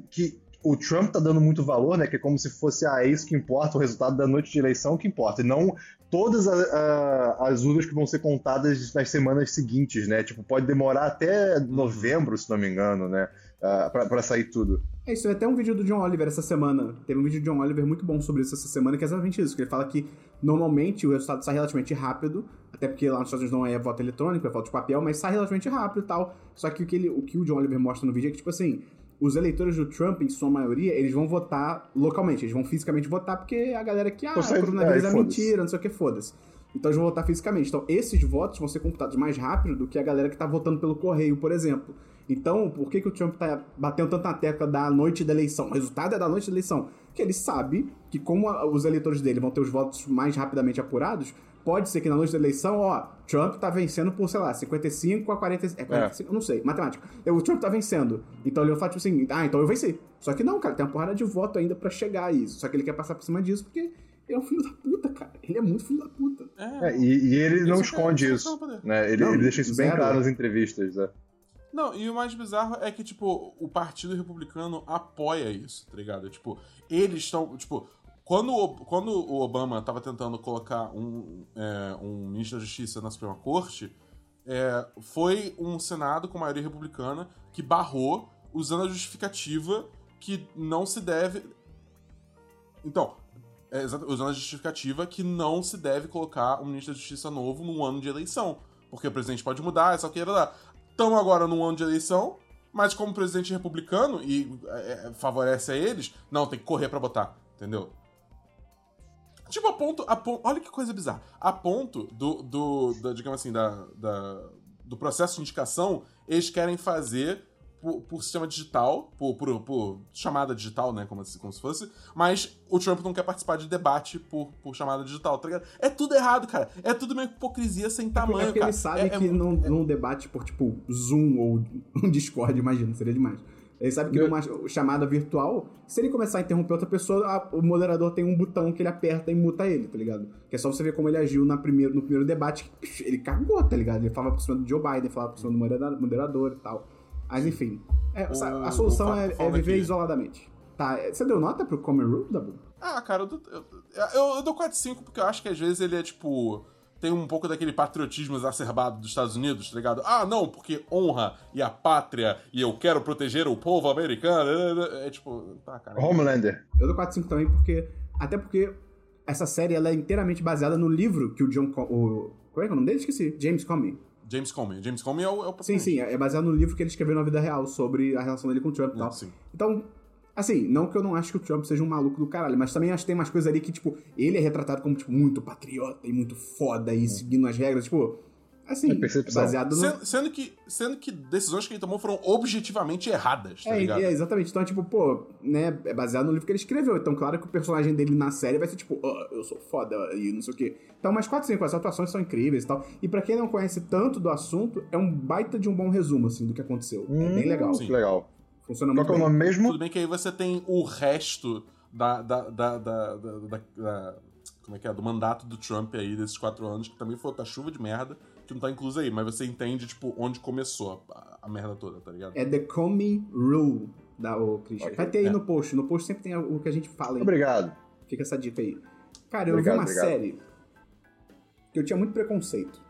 que o Trump tá dando muito valor, né, que é como se fosse ah, é isso que importa, o resultado da noite de eleição que importa, e não todas a- a- as urnas que vão ser contadas nas semanas seguintes, né, tipo, pode demorar até novembro, se não me engano, né, ah, pra, pra sair tudo. É isso, teve até um vídeo do John Oliver essa semana. Teve um vídeo do John Oliver muito bom sobre isso essa semana, que é exatamente isso. Que ele fala que normalmente o resultado sai relativamente rápido, até porque lá nos Estados Unidos não é voto eletrônico, é voto de papel, mas sai relativamente rápido e tal. Só que o que, ele, o que o John Oliver mostra no vídeo é que, tipo assim, os eleitores do Trump, em sua maioria, eles vão votar localmente, eles vão fisicamente votar, porque a galera que, ah, o coronavírus é, é, mentira, não sei o que, foda-se. Então eles vão votar fisicamente. Então esses votos vão ser computados mais rápido do que a galera que tá votando pelo correio, por exemplo. Então, por que, que o Trump tá batendo tanto na tecla da noite da eleição? O resultado é da noite da eleição. Porque ele sabe que, como a- os eleitores dele vão ter os votos mais rapidamente apurados, pode ser que na noite da eleição, ó, Trump tá vencendo por, sei lá, 55 a 45. É, 45, eu não sei, matemática. O Trump tá vencendo. Então ele vai falar, tipo assim, ah, então eu venci. Só que não, cara, tem uma porrada de voto ainda pra chegar a isso. Só que ele quer passar por cima disso porque ele é um filho da puta, cara. Ele é muito filho da puta. É, e, e ele não Isso é- esconde isso é isso, né, ele, Não, ele deixa isso bem zero. claro nas entrevistas, né. Não, e o mais bizarro é que, tipo, o Partido Republicano apoia isso, tá ligado? Tipo, eles estão. Tipo, quando o, quando o Obama tava tentando colocar um, é, um ministro da Justiça na Suprema Corte, é, foi um Senado com maioria republicana que barrou, usando a justificativa que não se deve. Então, é, usando a justificativa que não se deve colocar um ministro da Justiça novo num ano de eleição. Porque o presidente pode mudar, só que lá. Estamos agora num ano de eleição, mas como presidente republicano e é, é, favorece a eles, não, tem que correr pra botar, entendeu? Tipo, a ponto, a ponto. Olha que coisa bizarra. A ponto do, do da, digamos assim, da, da- do processo de indicação, eles querem fazer por, por sistema digital, por, por, por chamada digital, né? Como, se- como se fosse. Mas o Trump não quer participar de debate por, por chamada digital, tá ligado? É tudo errado, cara. É tudo uma hipocrisia sem tamanho, é porque cara. ele sabe É- é que mu- num, num debate por, tipo, Zoom ou um [LAUGHS] Discord, imagina, seria demais. Ele sabe que Eu- numa chamada virtual, se ele começar a interromper outra pessoa, a- o moderador tem um botão que ele aperta e muta ele, tá ligado? Que é só você ver como ele agiu na primeiro, no primeiro debate. Ele cagou, tá ligado? Ele falava por cima do Joe Biden, falava por cima do moderador, moderador e tal. Mas enfim. É, O- a solução o é, Fábio é falando viver aqui. isoladamente. Tá, você deu nota pro Common Rule, Dabu? Ah, cara, eu, dou- eu, eu, eu dou 4-5 porque eu acho que às vezes ele é tipo. Tem um pouco daquele patriotismo exacerbado dos Estados Unidos, tá ligado? Ah, não, porque honra e a pátria e eu quero proteger o povo americano. É tipo, tá, cara. Homelander. Eu dou 4 5 também porque. Até porque essa série ela é inteiramente baseada no livro que o John. Co- O, como é que é o nome dele? Esqueci. James Comey. James Comey. James Comey é o, é o Sim, sim. É baseado no livro que ele escreveu na vida real sobre a relação dele com o Trump e tal. Sim. Então. Assim, não que eu não acho que o Trump seja um maluco do caralho, mas também acho que tem umas coisas ali que, tipo, ele é retratado como, tipo, muito patriota e muito foda e seguindo as regras, tipo. Assim, É baseado no. Sendo, sendo que, sendo que decisões que ele tomou foram objetivamente erradas, tá É, ligado? é, exatamente. Então, é tipo, pô, né, é baseado no livro que ele escreveu. Então, claro que o personagem dele na série vai ser tipo, "Ah, eu sou foda e não sei o quê. Então, mas 4, 5, as atuações são incríveis e tal. E pra quem não conhece tanto do assunto, é um baita de um bom resumo, assim, do que aconteceu. é bem legal. Sim. Legal. Funciona Qual muito que é o bem. nome mesmo? Tudo bem que aí você tem o resto da, da, da, da, da- da- da- como é que é? Do mandato do Trump aí, desses quatro anos, que também foi outra chuva de merda, que não tá incluso aí, mas você entende, tipo, onde começou a, a merda toda, tá ligado? É The Comey Rule da o Christian. Vai ter aí é. no post. No post sempre tem o que a gente fala aí. Obrigado. Fica essa dica aí. Cara, eu Obrigado, vi uma obrigado. série que eu tinha muito preconceito.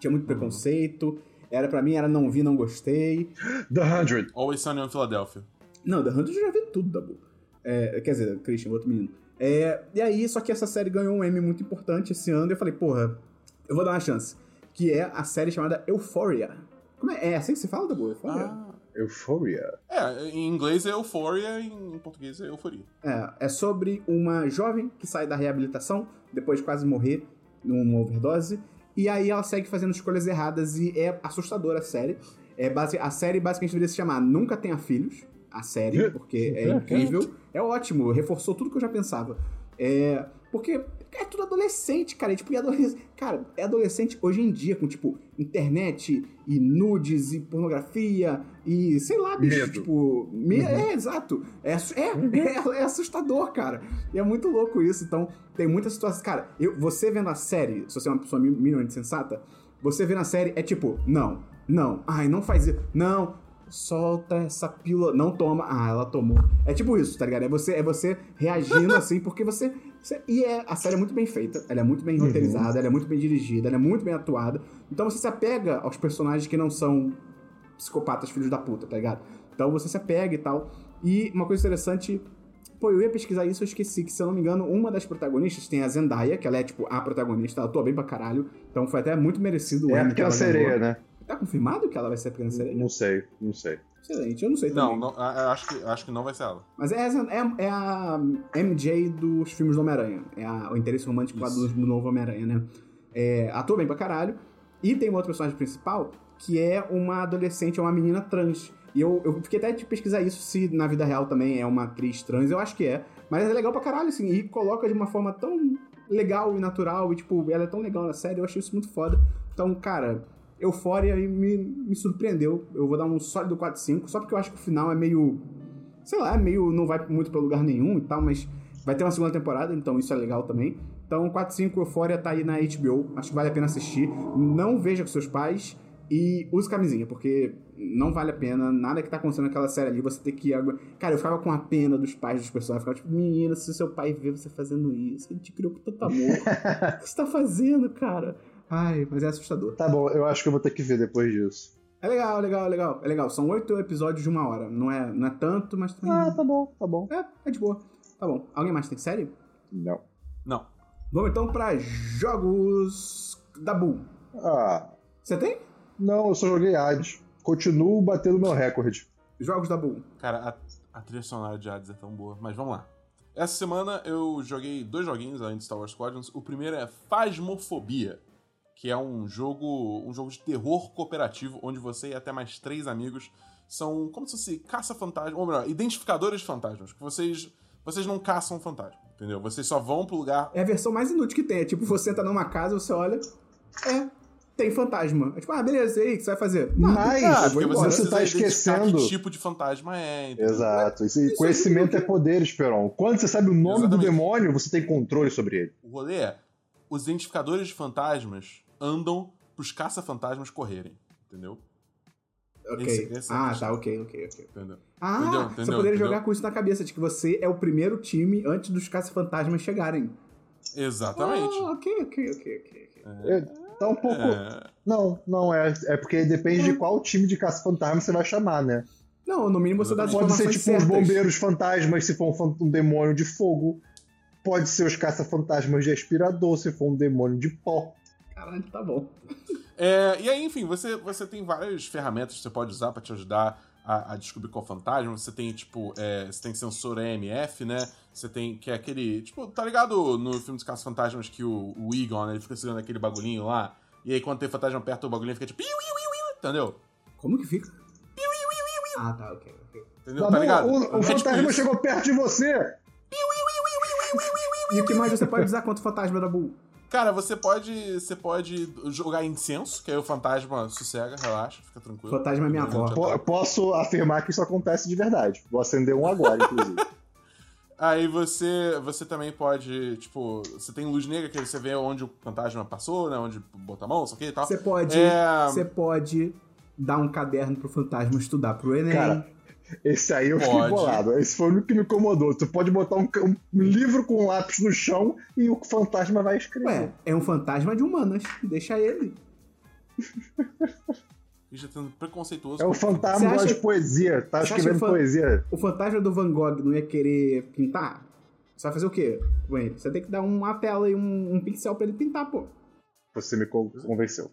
Tinha muito preconceito. Era pra mim, era não vi, não gostei. The Hundred. Always Sunny in Philadelphia. Não, The Hundred eu já vi tudo, Dabu. É, quer dizer, Christian, outro menino. É, e aí, só que essa série ganhou um Emmy muito importante esse ano, e eu falei, porra, eu vou dar uma chance. Que é a série chamada Euphoria. Como é? É assim que se fala, Dabu? Euphoria? Ah. Euphoria. É, em inglês é Euphoria, em português é Euforia. É, é sobre uma jovem que sai da reabilitação depois de quase morrer numa overdose. E aí ela segue fazendo escolhas erradas e é assustadora a série. É base, a série basicamente deveria se chamar Nunca Tenha Filhos. A série, porque é incrível. É ótimo, reforçou tudo que eu já pensava. É, porque é tudo adolescente, cara. E, tipo, e adolescente, cara, é adolescente hoje em dia, com, tipo, internet e nudes e pornografia e, sei lá, bicho, Medo. tipo... me- É, exato. É, é, [LAUGHS] é, é assustador, cara. E é muito louco isso. Então, tem muitas situações... Cara, eu, você vendo a série, se você é uma pessoa mi- minimamente sensata, você vendo a série é tipo, não, não, ai, não faz isso, não, solta essa pílula, não toma, ah, ela tomou. É tipo isso, tá ligado? É você, é você reagindo [LAUGHS] assim, porque você, você- E é, a série é muito bem feita, ela é muito bem roteirizada, ela é muito bem dirigida, ela é muito bem atuada. Então você se apega aos personagens que não são psicopatas filhos da puta, tá ligado? Então você se apega e tal. E uma coisa interessante. Pô, eu ia pesquisar isso, eu esqueci que, se eu não me engano, uma das protagonistas tem a Zendaya, que ela é, tipo, a protagonista, ela atua bem pra caralho. Então foi até muito merecido o É a pequena ganhou. sereia, né? Tá confirmado que ela vai ser a pequena sereia? Não sei, não sei. Excelente, eu não sei Não, também. não a- a- acho, que, acho que não vai ser ela. Mas é, a- é, é a MJ dos filmes do Homem-Aranha. É a- o interesse romântico lá do novo Homem-Aranha, né? É, atua bem pra caralho. E tem uma outra personagem principal, que é uma adolescente, é uma menina trans. E eu, eu fiquei até de pesquisar isso, se na vida real também é uma atriz trans. Eu acho que é. Mas é legal pra caralho, assim. E coloca de uma forma tão legal e natural. E, tipo, ela é tão legal na série. Eu achei isso muito foda. Então, cara, Eufória me, me surpreendeu. Eu vou dar um sólido 4-5. Só porque eu acho que o final é meio sei lá, meio não vai muito pra lugar nenhum e tal, mas vai ter uma segunda temporada, então isso é legal também. Então, 4-5 Euphoria tá aí na HBO, acho que vale a pena assistir. Não veja com seus pais e use camisinha, porque não vale a pena, nada que tá acontecendo naquela série ali, você tem que... Cara, eu ficava com a pena dos pais dos personagens, eu ficava tipo, menina, se seu pai vê você fazendo isso, ele te criou com tanto amor, [LAUGHS] o que você tá fazendo, cara? Ai, mas é assustador. Tá bom, eu acho que eu vou ter que ver depois disso. É legal, é legal, é legal, é legal. São oito episódios de uma hora, não é, não é tanto, mas também... Ah, tá bom, tá bom. É, é de boa. Tá bom. Alguém mais tem série? Não. Não. Vamos então pra jogos da Bull. Ah, Você tem? não, eu só joguei Hades. Continuo batendo meu recorde. Jogos da Bull. Cara, a, a trilha sonora de Hades é tão boa. Mas vamos lá. Essa semana eu joguei dois joguinhos além de Star Wars Squadrons. O primeiro é Phasmophobia, que é um jogo, um jogo de terror cooperativo onde você e até mais três amigos são como se fosse caça-fantasma, ou melhor, identificadores de fantasmas. Que vocês, vocês não caçam fantasma, entendeu? Vocês só vão pro lugar. É a versão mais inútil que tem. É tipo, você entra numa casa, você olha. É, tem fantasma. É tipo, ah, beleza, e aí, o que você vai fazer? Mas Ah, você precisa tá esquecendo. que tipo de fantasma é, entendeu? Exato. Isso, Isso conhecimento é é poder, Esperon. Quando você sabe o nome do Exatamente. demônio, você tem controle sobre ele. O rolê é: os identificadores de fantasmas andam pros caça-fantasmas correrem, entendeu? Ok. Esse- esse é ah, tá, ok, ok, ok. Entendeu? Ah, Entendeu? você Entendeu? poderia Entendeu? jogar com isso na cabeça, de que você é o primeiro time antes dos caça-fantasmas chegarem. Exatamente. Ah, ok, ok, ok, ok. ok. É, tá um pouco. É, Não, não é. É porque depende de qual time de caça-fantasma você vai chamar, né? Não, no mínimo você dá as Pode ser tipo certas. os bombeiros fantasmas se for um, um demônio de fogo. Pode ser os caça-fantasmas de aspirador se for um demônio de pó. Caralho, tá bom. É, e aí, enfim, você, você tem várias ferramentas que você pode usar pra te ajudar a, a descobrir qual fantasma. Você tem, tipo, é, você tem sensor EMF, né? Você tem, que é aquele, tipo, tá ligado no filme dos Caça-Fantasmas que o, o Egon, né, ele fica segurando aquele bagulhinho lá, e aí quando tem fantasma perto, o bagulhinho fica tipo, iu, iu, iu, iu, entendeu? Como que fica? Ah, tá, ok, ok. Entendeu? Tá Tá ligado? o, o É tipo fantasma isso. chegou perto de você. E o que mais você pode usar contra o fantasma da Bull? Cara, você pode, você pode jogar incenso, que aí o fantasma sossega, relaxa, fica tranquilo. Fantasma é minha avó. Po- posso afirmar que isso acontece de verdade. Vou acender um agora, inclusive. [LAUGHS] [LAUGHS] Aí você, você também pode, tipo, você tem luz negra que aí você vê onde o fantasma passou, né? Onde botar a mão, isso aqui e tal. Você pode, É. você pode dar um caderno pro fantasma estudar pro Enem. Cara, Esse aí eu fiquei bolado. Esse foi o único que me incomodou. Tu pode botar um, um livro com um lápis no chão e o fantasma vai escrever. Ué, é um fantasma de humanas. Deixa ele. [LAUGHS] Christian tá sendo preconceituoso. É o fantasma acha- de poesia. Tá Você escrevendo fan- poesia. O fantasma do Van Gogh não ia querer pintar? Você vai fazer o quê com ele? Você tem que dar uma tela e um, um pincel pra ele pintar, pô. Você me con- convenceu.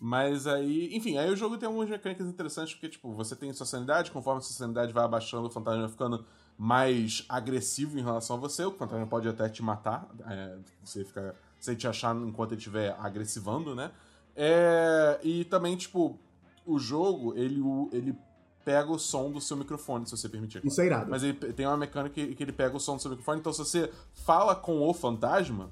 Mas aí, enfim, aí o jogo tem algumas mecânicas interessantes, porque, tipo, você tem sua sanidade, conforme sua sanidade vai abaixando, o fantasma vai ficando mais agressivo em relação a você, o fantasma pode até te matar, é, você fica, se te achar enquanto ele estiver agressivando, né? É, e também, tipo, o jogo, ele, ele pega o som do seu microfone, se você permitir. Isso é irado. Mas ele tem uma mecânica que, que ele pega o som do seu microfone, então se você fala com o fantasma,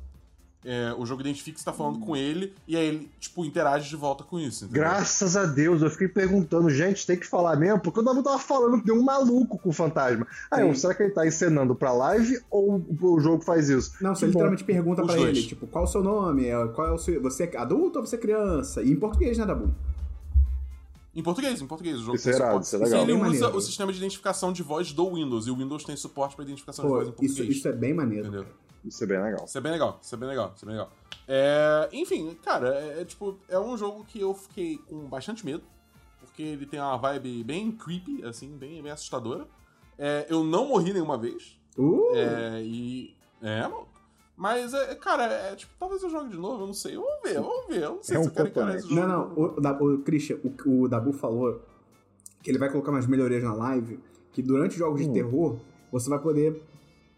é, o jogo identifica que você tá falando com ele, e aí ele, tipo, interage de volta com isso. entendeu? Graças a Deus, eu fiquei perguntando, gente, tem que falar mesmo? Porque o Dabu tava falando que tem um maluco com o fantasma. Aí, eu, será que ele tá encenando pra live ou o jogo faz isso? Não, você bom. literalmente pergunta pra dois. ele, tipo, qual o seu nome? É, Qual é o seu. Você é adulto ou você é criança? E em português, né, Dabu? Em português, em português. O jogo Isso é suporte. isso é legal. Ele usa maneiro. o sistema de identificação de voz do Windows, e o Windows tem suporte pra identificação de Pô, voz em português. isso, isso é bem maneiro. Entendeu? Isso é bem legal. Isso é bem legal, isso é bem legal, isso é bem legal. É, enfim, cara, é, é, tipo, é um jogo que eu fiquei com bastante medo, porque ele tem uma vibe bem creepy, assim, bem, bem assustadora. É, eu não morri nenhuma vez, Uh! é, e... É, mano. Mas, é, cara, é, tipo, talvez eu jogue de novo, eu não sei. Vamos ver, vamos ver. Eu não sei É se um eu quero encarar esse jogo. Não, não, o, Da- o Christian, o, o Dabu falou que ele vai colocar umas melhorias na live, que durante jogos de Hum. terror, você vai poder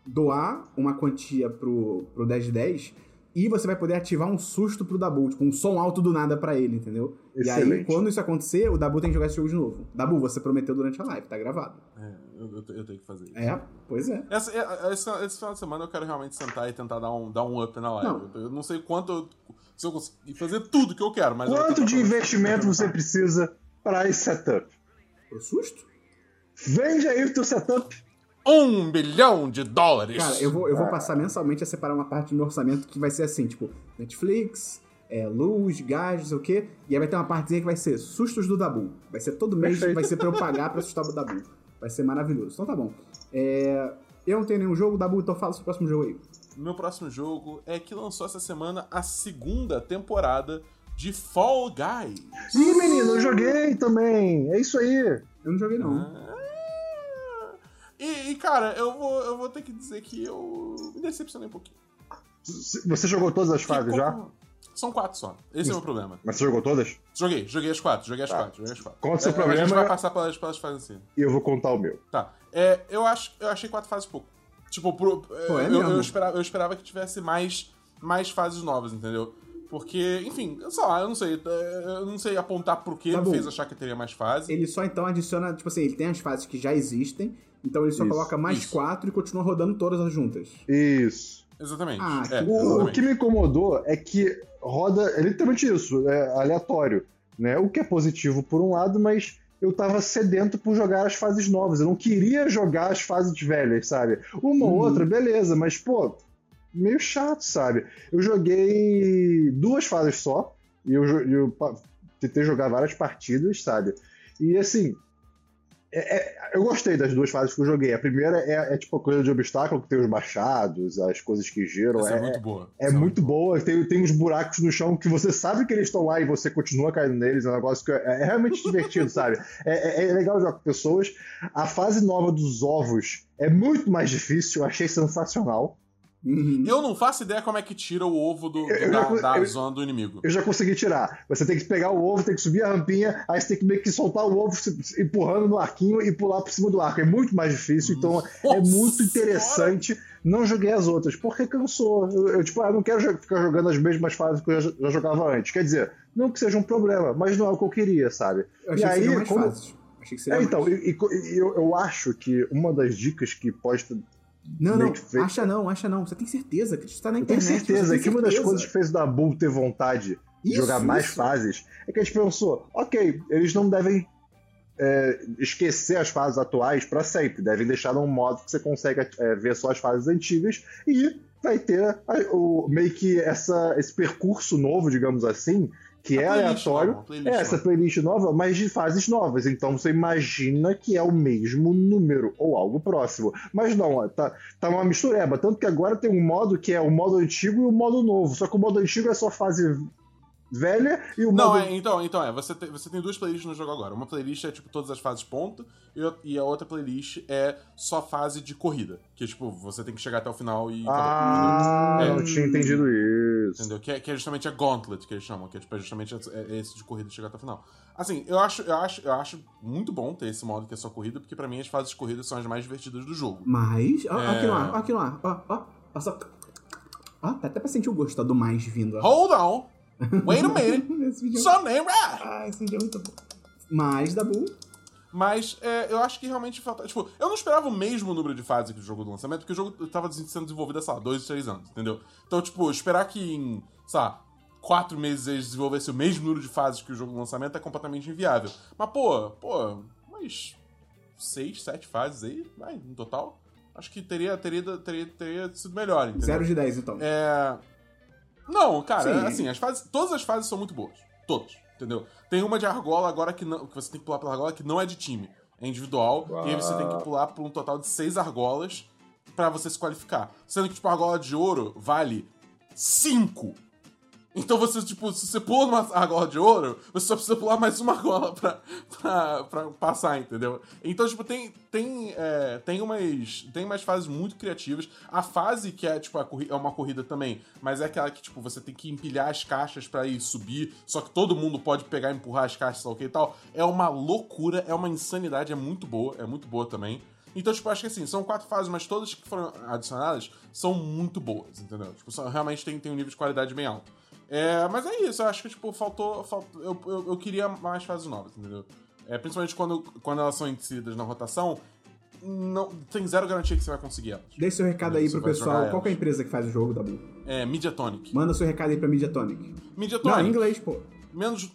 doar uma quantia pro, pro 1010 e você vai poder ativar um susto pro Dabu, tipo, um som alto do nada pra ele, entendeu? E aí, Excelente. quando isso acontecer, o Dabu tem que jogar esse jogo de novo. Dabu, você prometeu durante a live, tá gravado. É, eu, eu, eu tenho que fazer isso. É, pois é. Essa, é- esse, esse final de semana eu quero realmente sentar e tentar dar um, dar um up na live. Não. Eu, eu não sei quanto eu, se eu conseguir fazer tudo que eu quero, mas. Quanto de investimento você precisa para esse setup? Pro susto? Vende aí o teu setup. Um bilhão de dólares! Cara, eu vou, eu vou passar mensalmente a separar uma parte do meu orçamento que vai ser assim, tipo, Netflix, é, luz, gás, não sei o quê. E aí vai ter uma partezinha que vai ser sustos do Dabu. Vai ser todo mês, Perfeito. vai ser pra eu pagar pra assustar o Dabu. Vai ser maravilhoso. Então tá bom. É, eu não tenho nenhum jogo, Dabu, então fala sobre o próximo jogo aí. Meu próximo jogo é que lançou essa semana a segunda temporada de Fall Guys. Ih, menino, eu joguei também. É isso aí. Eu não joguei, não. Ah. E, cara, eu vou, eu vou ter que dizer que eu me decepcionei um pouquinho. Você jogou todas as fases já? São quatro só. Esse é o meu problema. Mas você jogou todas? Joguei, joguei as quatro, joguei as Tá. quatro, joguei as quatro. Conta o seu É, A gente problema. vai passar pelas, pelas fases assim. E eu vou contar o meu. Tá. É, eu, acho, eu achei quatro fases pouco. Tipo, pro, Pô, é eu, eu, esperava, eu esperava que tivesse mais, mais fases novas, entendeu? Porque, enfim, sei lá, eu não sei. é, Eu não sei apontar por que Tá me fez achar que teria mais fases. Ele só então adiciona, tipo assim, ele tem as fases que já existem, então ele só Isso, coloca mais isso. quatro e continua rodando todas as juntas. Isso. Exatamente. Ah, é, O, o exatamente. que me incomodou é que roda. É literalmente isso, é aleatório. Né? O que é positivo por um lado, mas eu tava sedento por jogar as fases novas. Eu não queria jogar as fases velhas, sabe? Uma ou Uhum. outra, beleza, mas, pô, meio chato, sabe? Eu joguei duas fases só, e eu, eu tentei jogar várias partidas, sabe? E assim. É- é- eu gostei das duas fases que eu joguei. A primeira é, é tipo a coisa de obstáculo, que tem os baixados, as coisas que giram. Essa é, é, muito boa. é Essa muito boa, tem, tem uns buracos no chão que você sabe que eles estão lá e você continua caindo neles, é um negócio que é, é realmente divertido, sabe? É, é- é legal jogar com pessoas. A fase nova dos ovos é muito mais difícil, eu achei sensacional. Uhum. Eu não faço ideia como é que tira o ovo do, do- Eu- da, eu- da eu- zona do inimigo. Eu já consegui tirar. Você tem que pegar o ovo, tem que subir a rampinha, aí você tem que meio que soltar o ovo se- se- empurrando no arquinho e pular por cima do arco. É muito mais difícil, então é Nossa muito interessante. Não joguei as outras, porque cansou. Eu, eu, tipo, ah, não quero jo- ficar jogando as mesmas fases que eu já, já jogava antes. Quer dizer, não que seja um problema, mas não é o que eu queria, sabe? Eu achei e que aí, seriam mais como- que seria É, então, mais. e, e- e eu, eu acho que uma das dicas que pode Não, não, feito- acha não, acha não. Você tem certeza que isso tá na Eu tenho internet. certeza que uma das certeza. coisas que fez o Dabu ter vontade de Isso, jogar mais isso. fases é que a gente pensou, ok, eles não devem é, esquecer as fases atuais pra sempre, devem deixar num modo que você consegue é, ver só as fases antigas e vai ter a- o, meio que essa, esse percurso novo, digamos assim, que Uma é aleatório. nova, playlist É, essa nova. playlist nova, mas de fases novas. Então você imagina que é o mesmo número ou algo próximo. Mas não, tá, tá uma mistureba. Tanto que agora tem um modo que é o modo antigo e o modo novo. Só que o modo antigo é só fase velha e o Não, modo. é, então, então é, você tem, você tem duas playlists no jogo agora. Uma playlist é tipo todas as fases ponto, e, e a outra playlist é só fase de corrida. Que tipo, você tem que chegar até o final e Ah, É. não tinha entendido isso. Entendeu? Que é, que é justamente a Gauntlet que eles chamam, que é, tipo, é justamente esse- é esse de corrida chegar até o final. Assim, eu acho, eu, acho, eu acho muito bom ter esse modo que é só corrida, porque pra mim as fases de corrida são as mais divertidas do jogo. Mas. Ó, É. aqui no ar, ó aqui no ar. Ó, ó. Ó, só. Ó, dá até pra sentir o gosto do mais vindo. ó. Hold on! Wait a minute! [LAUGHS] Esse vídeo é... Some name right! Ah, esse vídeo é muito bom. Mais, Dabu. Mas é, eu acho que realmente falta. Tipo, eu não esperava o mesmo número de fases que o jogo do lançamento, porque o jogo tava sendo desenvolvido há, sei lá, dois, três anos, entendeu? Então, tipo, esperar que em, sei lá, quatro meses eles desenvolvessem o mesmo número de fases que o jogo do lançamento é completamente inviável. Mas, pô, pô, mas seis, sete fases aí, vai, no total. Acho que teria, teria, teria, teria sido melhor, entendeu? 0 de 10, então. É. Não, cara, Sim. assim, as fases. Todas as fases são muito boas. Todas, entendeu? Tem uma de argola agora que não. Que você tem que pular pela argola que não é de time. É individual. E aí você tem que pular por um total de seis argolas pra você se qualificar. Sendo que, tipo, a argola de ouro vale cinco. Então você, tipo, se você pula numa argola de ouro, você só precisa pular mais uma argola pra, pra, pra passar, entendeu? Então, tipo, tem, tem, é, tem umas. Tem umas fases muito criativas. A fase que é, tipo, a é uma corrida também, mas é aquela que, tipo, você tem que empilhar as caixas pra ir subir, só que todo mundo pode pegar e empurrar as caixas, sei lá o que e tal. É uma loucura, é uma insanidade, é muito boa, é muito boa também. Então, tipo, acho que assim, são quatro fases, mas todas que foram adicionadas são muito boas, entendeu? Tipo, são- realmente tem, tem um nível de qualidade bem alto. É, mas é isso, eu acho que, tipo, faltou. faltou eu, eu, eu queria mais fases novas, entendeu? É, principalmente quando, quando elas são inseridas na rotação, não, tem zero garantia que você vai conseguir elas. Deixa seu recado aí pro pessoal. Qual que é a empresa que faz o jogo, Dabu? É, Mediatonic. Manda seu recado aí pra Mediatonic. Mediatonic. Não, em inglês, pô. Menos.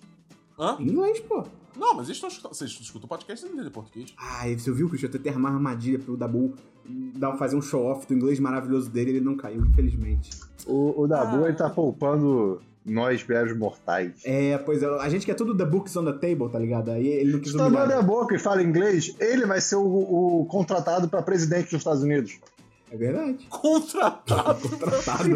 Hã? Em inglês, pô. Não, mas eles estão escutando. Vocês escutam o podcast, vocês entendem português. Ai, você viu, Christian? Eu tentei armar uma armadilha pro Dabu dar, fazer um show-off do inglês maravilhoso dele ele não caiu, infelizmente. O, o Dabu Ah. ele tá poupando nós, velhos mortais. É, pois é, a gente quer tudo The Books on the Table, tá ligado? Aí ele não quis abrir humilhar. a boca e fala inglês, ele vai ser o, o contratado pra presidente dos Estados Unidos. É verdade. Contratado. Tratado.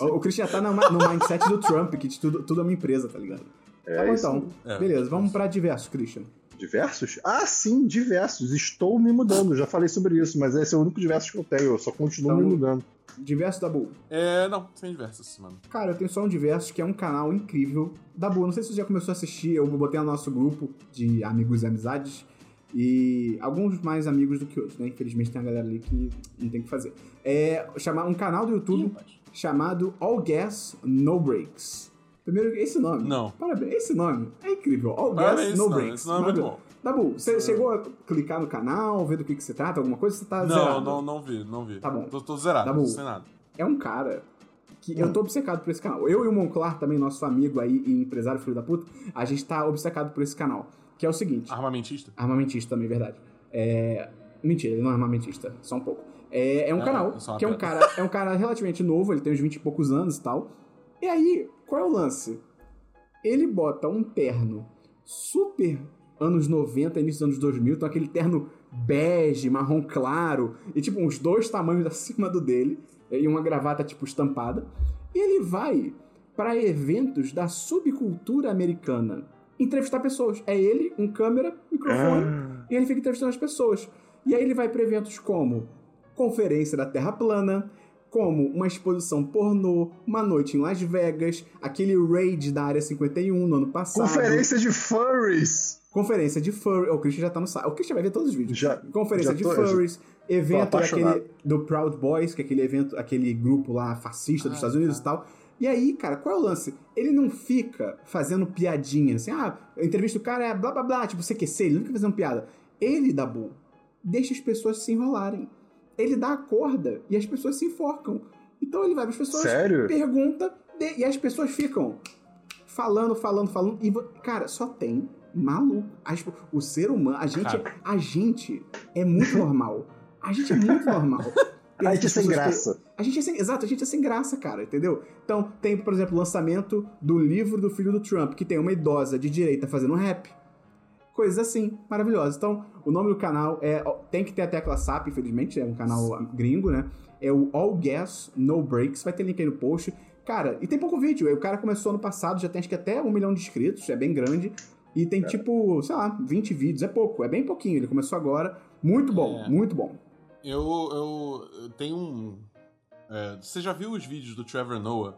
o o Christian tá no, no mindset do Trump, que de tudo, tudo é uma empresa, tá ligado? É tá bom, isso. então. É. Beleza, vamos pra diversos, Christian. Diversos? Ah, sim, diversos. Estou me mudando, já falei sobre isso, mas esse é o único diversos que eu tenho, eu só continuo Então- me mudando. Diversos Dabu. É, não, sem diversas essa semana. Cara, eu tenho só um Diversos, que é um canal incrível. Dabu, não sei se você já começou a assistir, eu botei no nosso grupo de amigos e amizades. E alguns mais amigos do que outros, né? Infelizmente tem a galera ali que não tem o que fazer. É chamar um canal do YouTube Ih, chamado All Gas No Breaks. Primeiro, esse nome. Não. Parabéns, esse nome é incrível. All Parabéns, Gas No nome, Breaks. esse nome é muito Maravilhoso. Dabu, você chegou a clicar no canal, ver do que, que se trata, alguma coisa? Você tá Não, zerado? não, não vi, não vi. Tá bom. Tô, tô zerado, Tá bom. sem nada. é um cara que eu tô obcecado por esse canal. Eu e o Monclar, também nosso amigo aí e empresário filho da puta, a gente tá obcecado por esse canal. Que é o seguinte. Armamentista? Armamentista também, verdade. É... Mentira, ele não é armamentista, só um pouco. É, é um Ah, canal só uma que é um cara, é um cara relativamente novo, ele tem uns 20 e poucos anos e tal. E aí, qual é o lance? Ele bota um terno super anos 90, início dos anos 2000, então aquele terno bege, marrom claro, e tipo uns dois tamanhos [LAUGHS] acima do dele, e uma gravata tipo estampada. E ele vai para eventos da subcultura americana entrevistar pessoas. É ele, um câmera, microfone, e ele fica entrevistando as pessoas. E aí ele vai para eventos como Conferência da Terra Plana, como uma exposição pornô, uma noite em Las Vegas, aquele raid da Área 51 no ano passado. Conferência de furries! Conferência de furry. O Christian já tá no site. O Christian vai ver todos os vídeos. Já- Conferência já de tô- furries. Evento apaixonado. daquele, do Proud Boys, que é aquele evento, aquele grupo lá fascista dos Ah, Estados Unidos tá. e tal. E aí, cara, qual é o lance? Ele não fica fazendo piadinha assim, ah, a entrevista do cara é blá blá blá, tipo CQC, ele não fica fazendo piada. Ele, Dabu, deixa as pessoas se enrolarem. Ele dá a corda e as pessoas se enforcam. Então ele vai para as pessoas, Sério? pergunta, e as pessoas ficam falando, falando, falando. E, cara, só tem maluco. O ser humano, a gente, Cara. a gente é muito normal. A gente é muito normal. [LAUGHS] A gente é sem pessoas que- graça. a gente é sem, exato, a gente é sem graça, cara, entendeu? Então, tem, por exemplo, o lançamento do livro do filho do Trump, que tem uma idosa de direita fazendo rap. Coisas assim, maravilhosas. Então, o nome do canal é. Tem que ter a tecla SAP, infelizmente, é um canal gringo, né? É o All Gas No Breaks. Vai ter link aí no post. Cara, e tem pouco vídeo. O cara começou ano passado, já tem acho que até um milhão de inscritos, é bem grande. E tem tipo, sei lá, 20 vídeos. É pouco, é bem pouquinho. Ele começou agora. Muito bom, É. muito bom. Eu, eu, eu tenho um. é, você já viu os vídeos do Trevor Noah?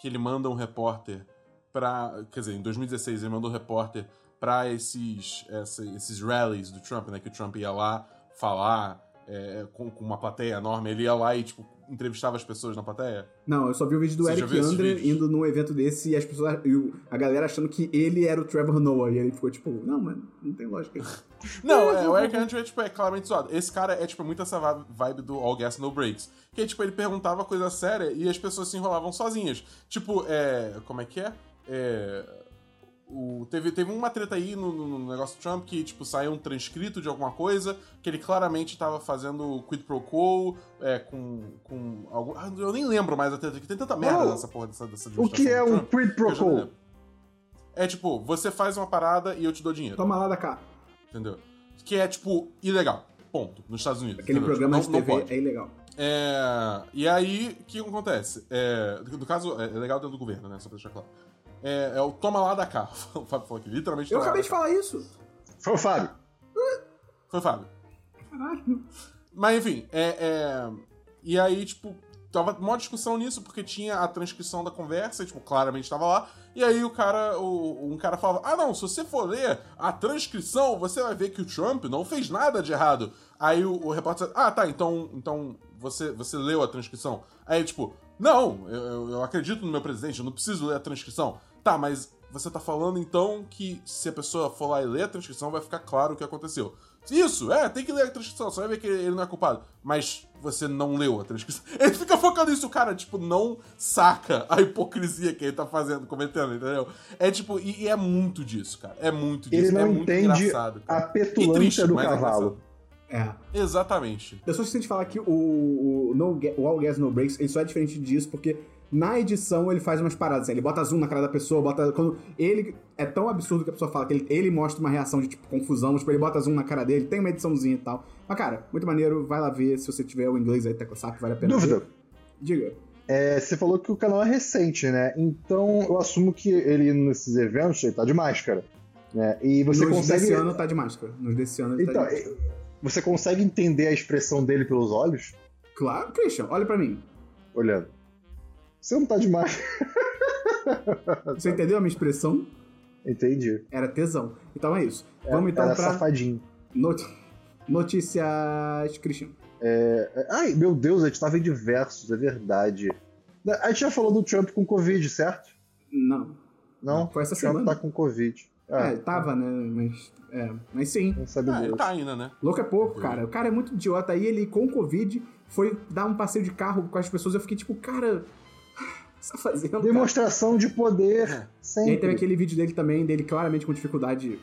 Que ele manda um repórter pra. Quer dizer, em 2016 ele mandou um repórter pra esses, essa- esses rallies do Trump, né? Que o Trump ia lá falar é, com, com uma plateia enorme. Ele ia lá e, tipo, entrevistava as pessoas na plateia. Não, eu só vi o vídeo do Você Eric Andre indo num evento desse e as pessoas. E a galera achando que ele era o Trevor Noah. E ele ficou tipo, não, mano, não tem lógica. [LAUGHS] Não, é, o Eric Andre é, tipo, é claramente zoado. Esse cara é, tipo, muito essa vi- vibe do All Gas No Breaks. Que, tipo, ele perguntava coisa séria e as pessoas se enrolavam sozinhas. Tipo, é... Como é que é? É... O, teve, teve uma treta aí no, no- negócio do Trump que, tipo, saiu um transcrito de alguma coisa que ele claramente tava fazendo quid pro quo é, com, com algum... ah, Eu nem lembro mais a treta, que tem tanta merda Oh, nessa porra dessa, dessa O que é um quid pro quo? É tipo, você faz uma parada e eu te dou dinheiro. Toma lá da cá. Entendeu? Que é, tipo, ilegal. Ponto. Nos Estados Unidos. Aquele entendeu? programa Tipo, de não, não TV pode. é ilegal. É, E aí, o que acontece? É, No caso, é legal dentro do governo, né? Só pra deixar claro. É, é o toma lá da cá. [LAUGHS] O Fábio falou aqui, literalmente Eu acabei de falar isso. Foi o Fábio. Foi o Fábio. Caralho. Mas enfim, é, é, E aí, tipo, tava uma discussão nisso, porque tinha a transcrição da conversa, e, tipo, claramente tava lá. E aí o cara, o, um cara falava: Ah, não, se você for ler a transcrição, você vai ver que o Trump não fez nada de errado. Aí o, o repórter Ah, tá, então, então você, você leu a transcrição. Aí, tipo, não, eu, eu- eu acredito no meu presidente, eu não preciso ler a transcrição. Tá, mas você tá falando então que se a pessoa for lá e ler a transcrição, vai ficar claro o que aconteceu. Isso, é, tem que ler a transcrição, você vai ver que ele não é culpado. Mas você não leu a transcrição. [LAUGHS] Ele fica focando nisso, o cara, tipo, não saca a hipocrisia que ele tá fazendo, cometendo, entendeu? É tipo, e, e é muito disso, cara. É muito disso. Ele não é muito entende engraçado. a cara. E petulância triste, do é cavalo. É. Exatamente. Eu só de falar que o, o, no, o All Gas No Breaks, ele só é diferente disso porque na edição ele faz umas paradas, assim, ele bota zoom na cara da pessoa, bota... Quando ele... É tão absurdo que a pessoa fala que ele, ele mostra uma reação de, tipo, confusão, tipo, ele bota zoom na cara dele, tem uma ediçãozinha e tal. Mas, cara, muito maneiro, vai lá ver, se você tiver o inglês aí, tecla SAP, vale a pena Dúvida. ver. Diga. É, você falou que o canal é recente, né? Então eu assumo que ele, nesses eventos, ele tá de máscara. Né? E você Nos consegue. desse ano tá de máscara. Nos desse ano ele Então, tá de máscara. você consegue entender a expressão dele pelos olhos? Claro, Christian, olha pra mim. Olhando. Você não tá de máscara. [LAUGHS] Você entendeu a minha expressão? Entendi. Era tesão. Então é isso. Vamos então Era pra safadinho. noti- notícias, Christian. É, Ai, meu Deus, a gente tava em diversos, é verdade. A gente já falou do Trump com Covid, certo? Não. Não? Foi essa o Trump semana. tá com Covid. É, tava, né? Mas, é, mas sim. Não sabe Ah, ele Deus. tá ainda, né? Louco é pouco, cara. O cara é muito idiota. Aí ele, com Covid, foi dar um passeio de carro com as pessoas. Eu fiquei tipo, cara. Você tá fazendo? cara? Demonstração de poder. É. Sempre. E aí teve aquele vídeo dele também, dele claramente com dificuldade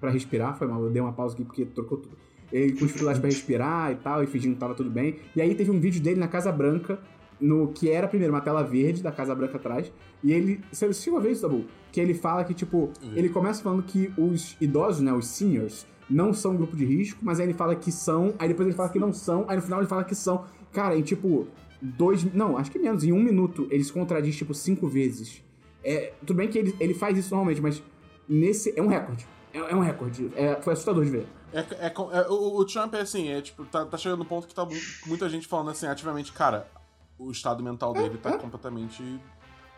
pra respirar. Foi mal, eu dei uma pausa aqui porque trocou tudo. Ele com dificuldade pra respirar e tal, e fingindo que tava tudo bem. E aí teve um vídeo dele na Casa Branca, no que era primeiro uma tela verde da Casa Branca atrás. E ele. Você chegou a ver isso, Dabu? Que ele fala que, tipo, Vi. ele começa falando que os idosos, né, os seniors, não são um grupo de risco, mas aí ele fala que são, aí depois ele fala que não são, aí no final ele fala que são. Cara, em tipo, dois. Não, acho que menos, em um minuto, ele se contradiz, tipo, cinco vezes. É, tudo bem que ele, ele faz isso normalmente, mas nesse. É um recorde. É, é um recorde. É, foi assustador de ver. É, é é- o, o Trump é assim, é tipo, tá, tá chegando no ponto que tá mu- muita gente falando assim, ativamente, cara, o estado mental dele tá é. completamente.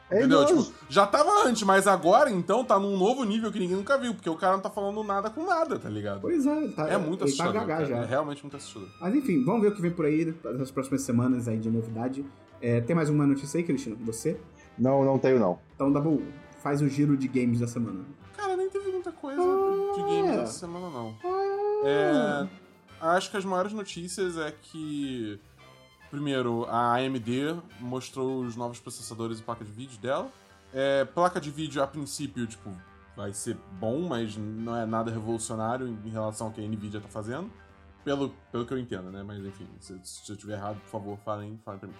É entendeu? Tipo, já tava antes, mas agora então tá num novo nível que ninguém nunca viu, porque o cara não tá falando nada com nada, tá ligado? Pois é, ele tá, É muito ele tá assustador. gagá cara, já. É realmente muito assustador. Mas enfim, vamos ver o que vem por aí nas próximas semanas aí de novidade. É, tem mais uma notícia aí, Cristina? Você? Não, não tenho não. Então, Dabu, faz o giro de games da semana. Cara, nem teve muita coisa Ah, de games é. essa semana, não. É, acho que as maiores notícias é que, primeiro, a AMD mostrou os novos processadores e placa de vídeo dela. É, placa de vídeo, a princípio, tipo, vai ser bom, mas não é nada revolucionário em relação ao que a Nvidia tá fazendo. Pelo, pelo que eu entendo, né? Mas enfim, se, se eu tiver errado, por favor, falem, falem pra mim.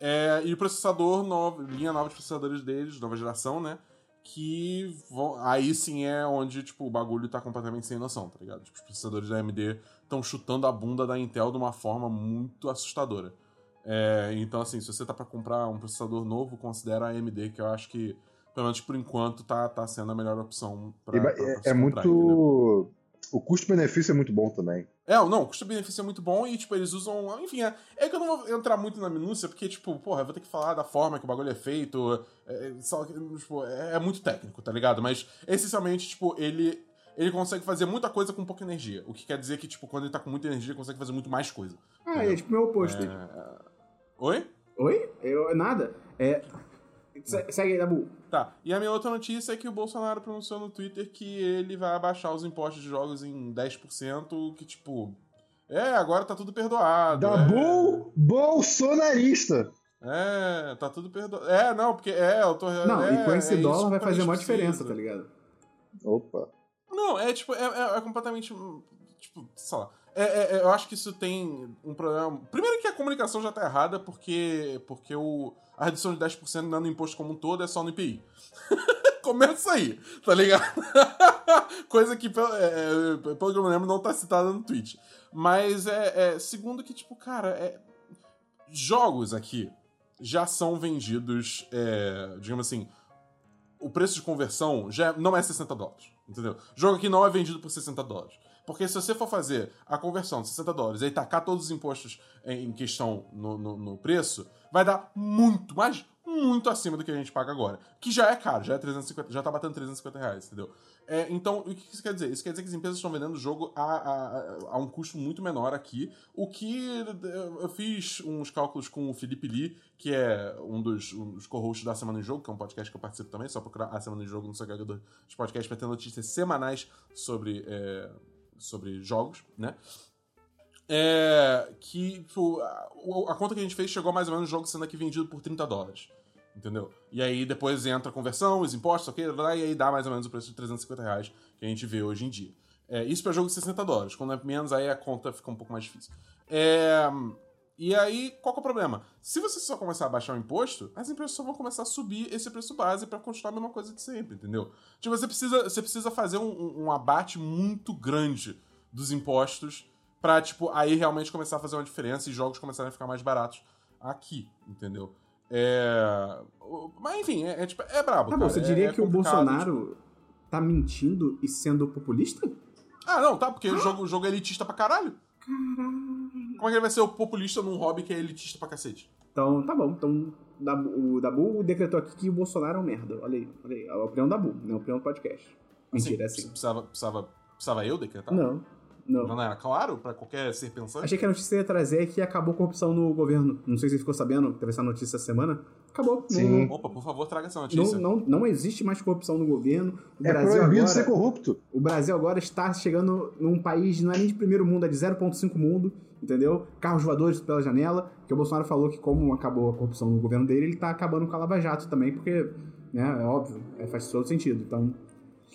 É, e o processador, novo, linha nova de processadores deles, nova geração, né? Que vão, aí sim é onde, tipo, o bagulho tá completamente sem noção, tá ligado? Tipo, os processadores da AMD estão chutando a bunda da Intel de uma forma muito assustadora. É, então, assim, se você tá pra comprar um processador novo, considera a AMD, que eu acho que, pelo menos por enquanto, tá, tá sendo a melhor opção pra é, é comprar, entendeu? muito. O custo-benefício é muito bom também. É, não, o custo-benefício é muito bom e, tipo, eles usam. Enfim, é, é que eu não vou entrar muito na minúcia, porque, tipo, porra, eu vou ter que falar da forma que o bagulho é feito. É, só tipo, é, é muito técnico, tá ligado? Mas, essencialmente, tipo, ele. Ele consegue fazer muita coisa com pouca energia. O que quer dizer que, tipo, quando ele tá com muita energia, ele consegue fazer muito mais coisa. Ah, é tipo meu oposto. É... Oi? Oi? Eu, nada. É. Se- Segue aí, Dabu. Tá. E a minha outra notícia é que o Bolsonaro pronunciou no Twitter que ele vai abaixar os impostos de jogos em 10%, que, tipo. É, agora tá tudo perdoado. é. Dabu bolsonarista. É, tá tudo perdoado. É, não, porque é, eu tô. Não, é, e com esse é dólar vai fazer a uma diferença, tá ligado? Opa. Não, é tipo, é, é- é completamente. Tipo, sei lá. É, é- é- eu acho que isso tem um problema. Primeiro que a comunicação já tá errada, porque, porque o, a redução de 10% não é no imposto como um todo, é só no IPI. [LAUGHS] Começa aí, tá ligado? [LAUGHS] Coisa que, pelo, é, é, pelo que eu me lembro, não tá citada no tweet. Mas é, Segundo que, tipo, cara, jogos aqui já são vendidos, digamos assim, o preço de conversão já não é 60 dólares, entendeu? Jogo aqui não é vendido por 60 dólares. Porque se você for fazer a conversão de 60 dólares e tacar todos os impostos em questão no, no, no preço, vai dar muito, mas muito acima do que a gente paga agora. Que já é caro, já é 350, já tá batendo 350 reais, entendeu? É, então, o que isso quer dizer? Isso quer dizer que as empresas estão vendendo o jogo a, a, a um custo muito menor aqui, o que eu- eu fiz uns cálculos com o Felipe Lee, que é um dos, um dos co-hosts da Semana em Jogo, que é um podcast que eu participo também, só procurar a Semana em Jogo no seu agregador de podcast para ter notícias semanais sobre, é, sobre jogos, né? É, que tipo, a, a conta que a gente fez chegou mais ou menos o jogo sendo aqui vendido por 30 dólares. Entendeu? E aí depois entra a conversão, os impostos, ok? E aí dá mais ou menos o preço de 350 reais que a gente vê hoje em dia. É, isso para jogo de 60 dólares. Quando é menos, aí a conta fica um pouco mais difícil. É, e aí, qual é o problema? Se você só começar a baixar o imposto, as empresas só vão começar a subir esse preço base para continuar a mesma coisa de sempre, entendeu? Tipo, você precisa, você precisa fazer um, um- abate muito grande dos impostos pra, tipo, aí realmente começar a fazer uma diferença e jogos começarem a ficar mais baratos aqui, entendeu? É... Mas enfim, é, é, tipo, é brabo, Tá bom, você É- diria é que o Bolsonaro tá mentindo e sendo populista? tipo- Ah, não, tá, porque o jogo, o jogo é elitista pra caralho. Como é que ele vai ser o populista num hobby que é elitista pra cacete? Então, tá bom. Então, o Dabu decretou aqui que o Bolsonaro é um merda. Olha aí, olha aí. É a opinião da Dabu, não é a opinião do podcast. Mentira, é assim. Precisava, precisava, precisava eu decretar? Não, não. Não era claro pra qualquer ser pensante? Achei que a notícia ia trazer que acabou a corrupção no governo. Não sei se você ficou sabendo, teve essa notícia essa semana. Acabou. Sim. Não, Opa, por favor, traga essa não, notícia. não, não existe mais corrupção no governo. O É Brasil proibido agora, ser corrupto. O Brasil agora está chegando num país, não é nem de primeiro mundo, é de 0,5 mundo, entendeu? Carros voadores pela janela, que o Bolsonaro falou que como acabou a corrupção no governo dele, ele tá acabando com a Lava Jato também, porque, né, é óbvio, é, faz todo sentido. Então,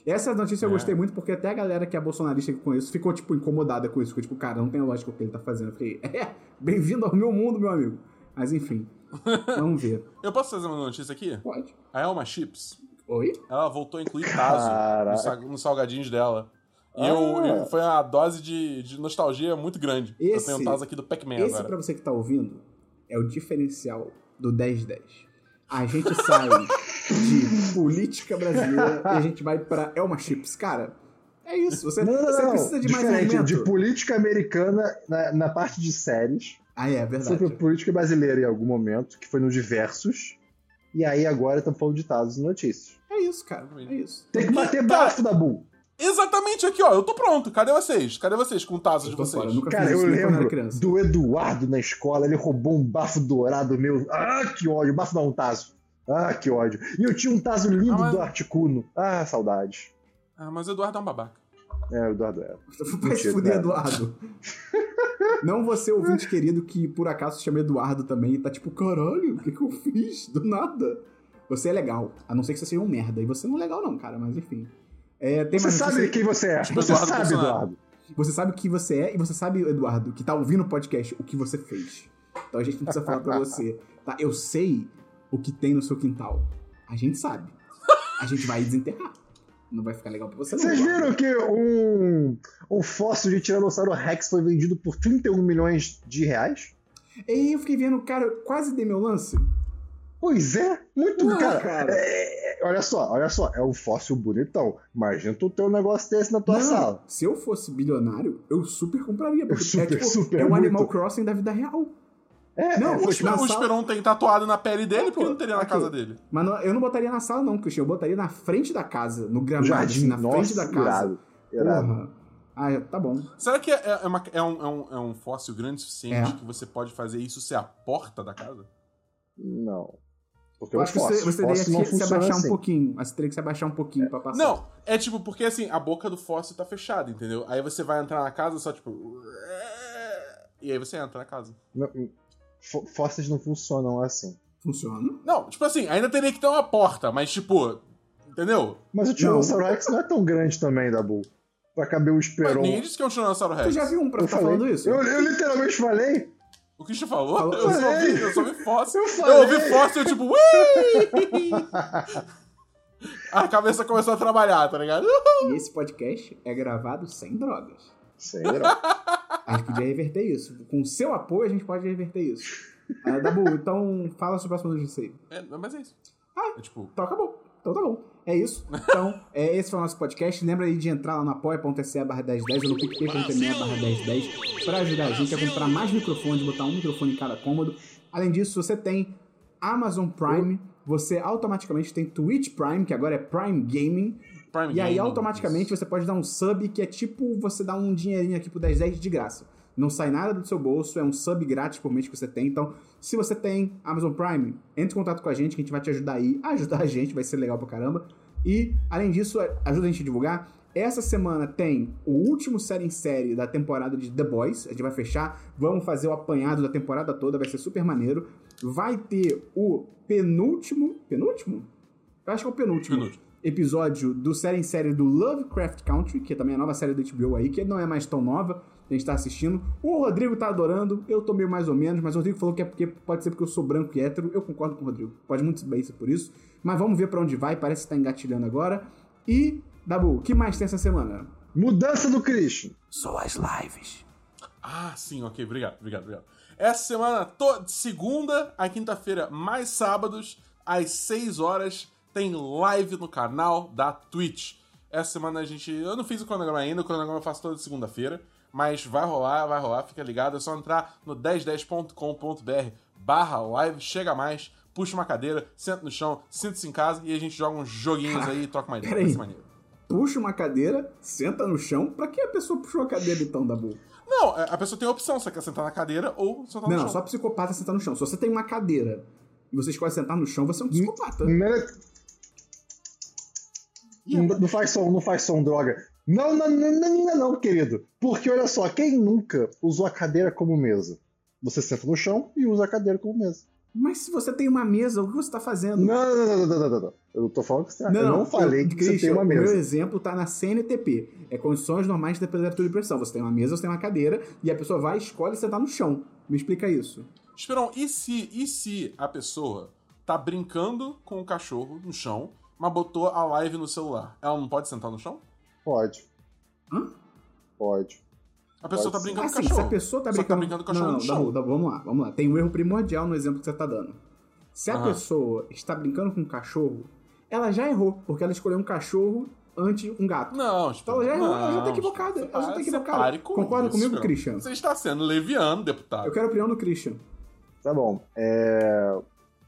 essa notícia eu É. gostei muito, porque até a galera que é bolsonarista que eu conheço ficou, tipo, incomodada com isso. Ficou tipo, cara, não tem lógica o que ele tá fazendo. Eu fiquei, é, bem-vindo ao meu mundo, meu amigo. Mas enfim, [LAUGHS] vamos ver. Eu posso fazer uma notícia aqui? Pode. A Elma Chips, Oi? ela voltou a incluir Tazo nos, sa- nos salgadinhos dela. E Ah. eu, eu- foi uma dose de, de nostalgia muito grande. eu Esse- tenho um Tazo aqui do Pac-Man Esse, agora. pra você que tá ouvindo, é o diferencial do 1010. A gente [LAUGHS] sai de política brasileira e a gente vai pra Elma Chips. Cara, é isso. Você, Não, não, você não. precisa de mais Diferente, aumento. de política americana na, na parte de séries. Ah, é, Foi verdade. pra política brasileira em algum momento, que foi no Diversos. E aí agora estão falando de Tazos e notícias. É isso, cara. É isso. Tem que bater bafo da Bull. Exatamente aqui, ó. Eu tô pronto. Cadê vocês? Cadê vocês com o Tazo de vocês? fora, eu nunca Cara, eu lembro criança. do Eduardo na escola, ele roubou um bafo dourado meu. Ah, que ódio. Bafo não, um tazo. Ah, que ódio. E eu tinha um tazo lindo Ah, mas- do Articuno. Ah, saudades. Ah, mas o Eduardo é um babaca. É, o Eduardo era. Vai se fuder. Eduardo. [LAUGHS] Não você, ouvinte querido, que por acaso se chama Eduardo também e tá tipo, caralho, o que, que eu fiz? Do nada. Você é legal. A não ser que você seja um merda. E você não é legal, não, cara, mas enfim. É, tem Você mais sabe notícia- quem você é. Tipo Você Eduardo sabe, Bolsonaro. Eduardo. Você sabe o que você é e você sabe, Eduardo, que tá ouvindo o podcast, o que você fez. Então a gente não precisa falar pra [LAUGHS] você. Tá? Eu sei o que tem no seu quintal. A gente sabe. A gente vai desenterrar. Não vai ficar legal pra você. Vocês viram que um, um fóssil de Tiranossauro Rex foi vendido por 31 milhões de reais? E aí eu fiquei vendo, cara, eu quase dei meu lance. Pois é, muito, Não, cara. cara. é- é- olha só, olha só, é um fóssil bonitão. Imagina tu ter um negócio desse na tua Não, sala. Se eu fosse bilionário, eu super compraria. Porque Super, é tipo, super, é um muito. Animal Crossing da vida real. É, Não, é, O na sala- Esperon tem tatuado na pele dele, porque não teria na Ok. casa dele. Mas não- eu não botaria na sala, não, Christian. Eu botaria na frente da casa, no gramado, jardim, assim, na nossa, frente da casa. irado. Ah, tá bom. Será que é, é uma- é um, é um- é um fóssil grande o suficiente É. que você pode fazer isso ser a porta da casa? Não. Porque Eu é acho que você, você teria que se abaixar assim. um pouquinho. Mas você teria que se abaixar um pouquinho pra passar. Não, é tipo, porque assim, a boca do fóssil tá fechada, entendeu? Aí você vai entrar na casa só tipo. E aí você entra na casa. Não, Fósseis não funcionam assim. Funciona. Não, tipo assim, ainda teria que ter uma porta, mas tipo. Entendeu? Mas o Tiranossauro Rex não é tão grande também, Dabu. Pra caber o Mas Esperon. ninguém disse que é um Tiranossauro Rex. Tu já viu um pra Eu estar falei. falando isso? Eu, eu literalmente falei. O Christian falou? Falou. Eu, só Falei. vi, eu só vi fóssil. Eu Eu, falei. ouvi fóssil, eu tipo, ui! [LAUGHS] A cabeça começou a trabalhar, tá ligado? E esse podcast é gravado sem drogas. Sei lá. [LAUGHS] A gente podia reverter isso. Com o seu apoio, a gente pode reverter isso. Ah, Dabu, então fala sobre a próxima notícia aí. É, mas é isso. Ah. É tipo. Então acabou. Então tá bom. É isso. Então, é, esse foi o nosso podcast. Lembra aí de entrar lá no apoia.se barra 1010 ou no picpay.me barra 1010 para ajudar a gente a comprar mais microfones, botar um microfone em cada cômodo. Além disso, você tem Amazon Prime, você automaticamente tem Twitch Prime, que agora é Prime Gaming. Prime E aí, automaticamente, você pode dar um sub, que é tipo você dar um dinheirinho aqui pro 1010 de graça. Não sai nada do seu bolso, é um sub grátis por mês que você tem. Então, se você tem Amazon Prime, entre em contato com a gente, que a gente vai te ajudar aí a [LAUGHS] ajudar a gente, vai ser legal pra caramba. E, além disso, ajuda a gente a divulgar. Essa semana tem o último série em série da temporada de The Boys. A gente vai fechar. Vamos fazer o apanhado da temporada toda, vai ser super maneiro. Vai ter o penúltimo. Penúltimo? Eu acho que é o penúltimo Penúltimo. Episódio do série em série do Lovecraft Country, que é também a nova série da HBO aí, que não é mais tão nova, a gente tá assistindo. O Rodrigo tá adorando, eu tô meio mais ou menos, mas o Rodrigo falou que é porque pode ser porque eu sou branco e hétero. Eu concordo com o Rodrigo. Pode muito bem ser por isso. Mas vamos ver pra onde vai, parece que tá engatilhando agora. E, Dabu, o que mais tem essa semana? Mudança do Christian. Só as lives. Ah, sim, ok, obrigado, obrigado, obrigado. Essa semana, to- de segunda a quinta-feira, mais sábados, às 6 horas, tem live no canal da Twitch. Essa semana a gente. Eu não fiz o cronograma ainda, o cronograma eu faço toda segunda-feira. Mas vai rolar, vai rolar, fica ligado. É só entrar no 1010.com.br barra live, chega mais, puxa uma cadeira, senta no chão, sinta-se em casa e a gente joga uns joguinhos aí e troca uma ideia. Ser maneiro. Puxa uma cadeira, senta no chão. Pra que a pessoa puxou a cadeira então, Dabu? Não, a pessoa tem a opção, você quer sentar na cadeira ou sentar no Não, chão. só psicopata sentar no chão. Se você tem uma cadeira e você escolhe sentar no chão, você é um psicopata. Primeira- Não, não faz som, não faz som, droga. Não, não, não, não, não, não, querido. Porque olha só, quem nunca usou a cadeira como mesa? Você senta no chão e usa a cadeira como mesa. Mas se você tem uma mesa, o que você tá fazendo? Não, não, não, não, não, não, não. Eu tô falando que você. Não, eu não falei eu- que você tem uma O meu mesa. exemplo tá na CNTP. É condições normais de temperatura e pressão. Você tem uma mesa, você tem uma cadeira, e a pessoa vai e escolhe sentar no chão. Me explica isso. Esperão, e se, e se a pessoa tá brincando com o cachorro no chão, mas botou a live no celular? Ela não pode sentar no chão? Pode. Hã? Pode. A pessoa Pode tá brincando com o Assim, se cachorro. a pessoa tá Só que tá brincando... brincando com o cachorro não, no não, chão. Dabu, vamos lá, vamos lá. Tem um erro primordial no exemplo que você tá dando. Se a Aham. pessoa está brincando com um cachorro, ela já errou, porque ela escolheu um cachorro ante um gato. Não, Então ela já errou, ela já tá não, equivocada. você Ela já tá pare- equivocada. com Concorda isso, comigo, Esperão. Christian? Você está sendo leviano, deputado. Eu quero a opinião do Christian. Tá bom. É,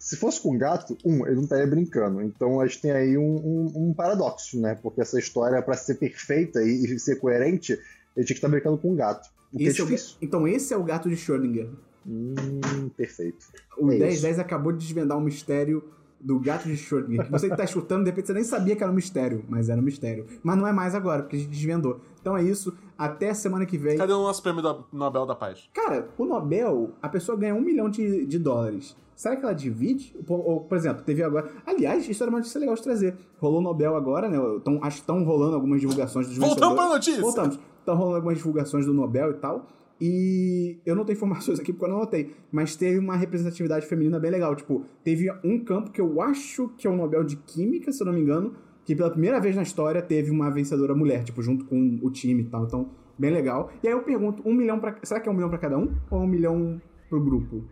Se fosse com gato, um, ele não estaria brincando. Então a gente tem aí um, um- um paradoxo, né? Porque essa história, pra ser perfeita e, e ser coerente, ele tinha que estar brincando com um gato. O que Esse é é o-. Então esse é o gato de Schrödinger. Hum, perfeito. O É 1010 acabou de desvendar o mistério do gato de Schrödinger. Que você que tá escutando, de repente você nem sabia que era um mistério, mas era um mistério. Mas não é mais agora, porque a gente desvendou. Então é isso. Até semana que vem. Cadê o nosso prêmio do Nobel da Paz? Cara, o Nobel, a pessoa ganha um milhão de, de dólares. Será que ela divide? Ou, por exemplo, teve agora. Aliás, isso era uma notícia legal de trazer. Rolou o Nobel agora, né? Então, acho que estão rolando algumas divulgações dos Voltamos pra notícia! Voltamos. Estão rolando algumas divulgações do Nobel e tal. E eu não tenho informações aqui porque eu não anotei. Mas teve uma representatividade feminina bem legal. Tipo, teve um campo que eu acho que é o Nobel de Química, se eu não me engano. Que pela primeira vez na história teve uma vencedora mulher, tipo, junto com o time e tal. Então, bem legal. E aí eu pergunto, um milhão pra. Será que é um milhão pra cada um? Ou um milhão pro grupo?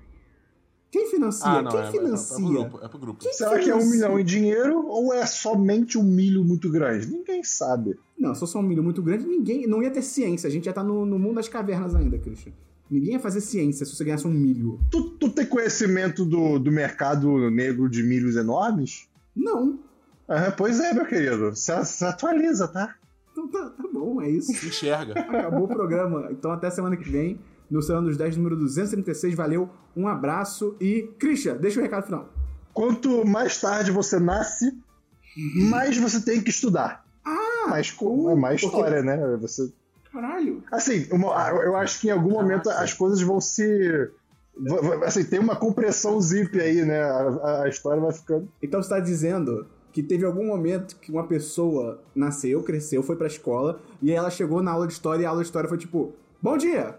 Quem financia? Ah, não, Quem é, financia? é pro grupo. É pro grupo. Quem Será que é um financia? milhão em dinheiro ou é somente um milho muito grande? Ninguém sabe. Não, se fosse um milho muito grande, ninguém. Não ia ter ciência. A gente ia estar no, no mundo das cavernas ainda, Christian. Ninguém ia fazer ciência se você ganhasse um milho. Tu, tu tem conhecimento do, do mercado negro de milhos enormes? Não. Ah, pois é, meu querido. Se, se atualiza, tá? Então tá, tá bom, é isso. Enxerga. Acabou o programa. Então até semana que vem, no Semana dos 10, número 236. Valeu, um abraço e. Christian, deixa o recado final. Quanto mais tarde você nasce, mais você tem que estudar. Ah! Mais, co- é mais porque- história, né? Você Caralho! Assim, uma- eu acho que em algum momento Caraca. as coisas vão se. Assim, tem uma compressão zip aí, né? A, a- a história vai ficando. Então você tá dizendo que teve algum momento que uma pessoa nasceu, cresceu, foi pra escola, e aí ela chegou na aula de história e a aula de história foi tipo: Bom dia!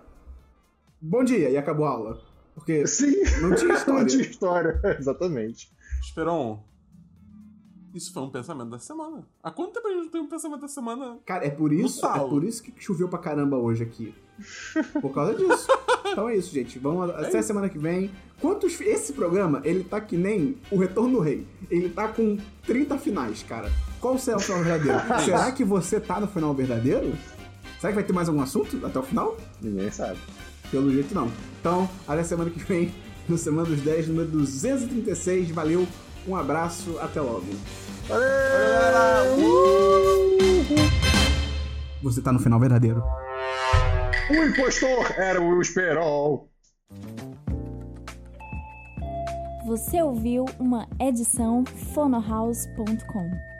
Bom dia! E acabou a aula. Porque Sim, não tinha [LAUGHS] história. não tinha história. [LAUGHS] Exatamente. Esperon. Isso foi um pensamento da semana. Há quanto tempo a gente não tem um pensamento da semana? Cara, é por isso, é por isso que choveu pra caramba hoje aqui. Por causa disso. [LAUGHS] Então é isso, gente. Vamos até a semana que vem. Quantos. Esse programa, ele tá que nem o Retorno do Rei. Ele tá com 30 finais, cara. Qual será o final verdadeiro? será que você tá no final verdadeiro? Será que vai ter mais algum assunto até o final? Ninguém sabe. Pelo jeito não. Então, até semana que vem, [LAUGHS] no Semana dos 10, número 236. Valeu, um abraço, até logo. Você tá no final verdadeiro. O impostor era o Esperol. Você ouviu uma edição fonohouse.com.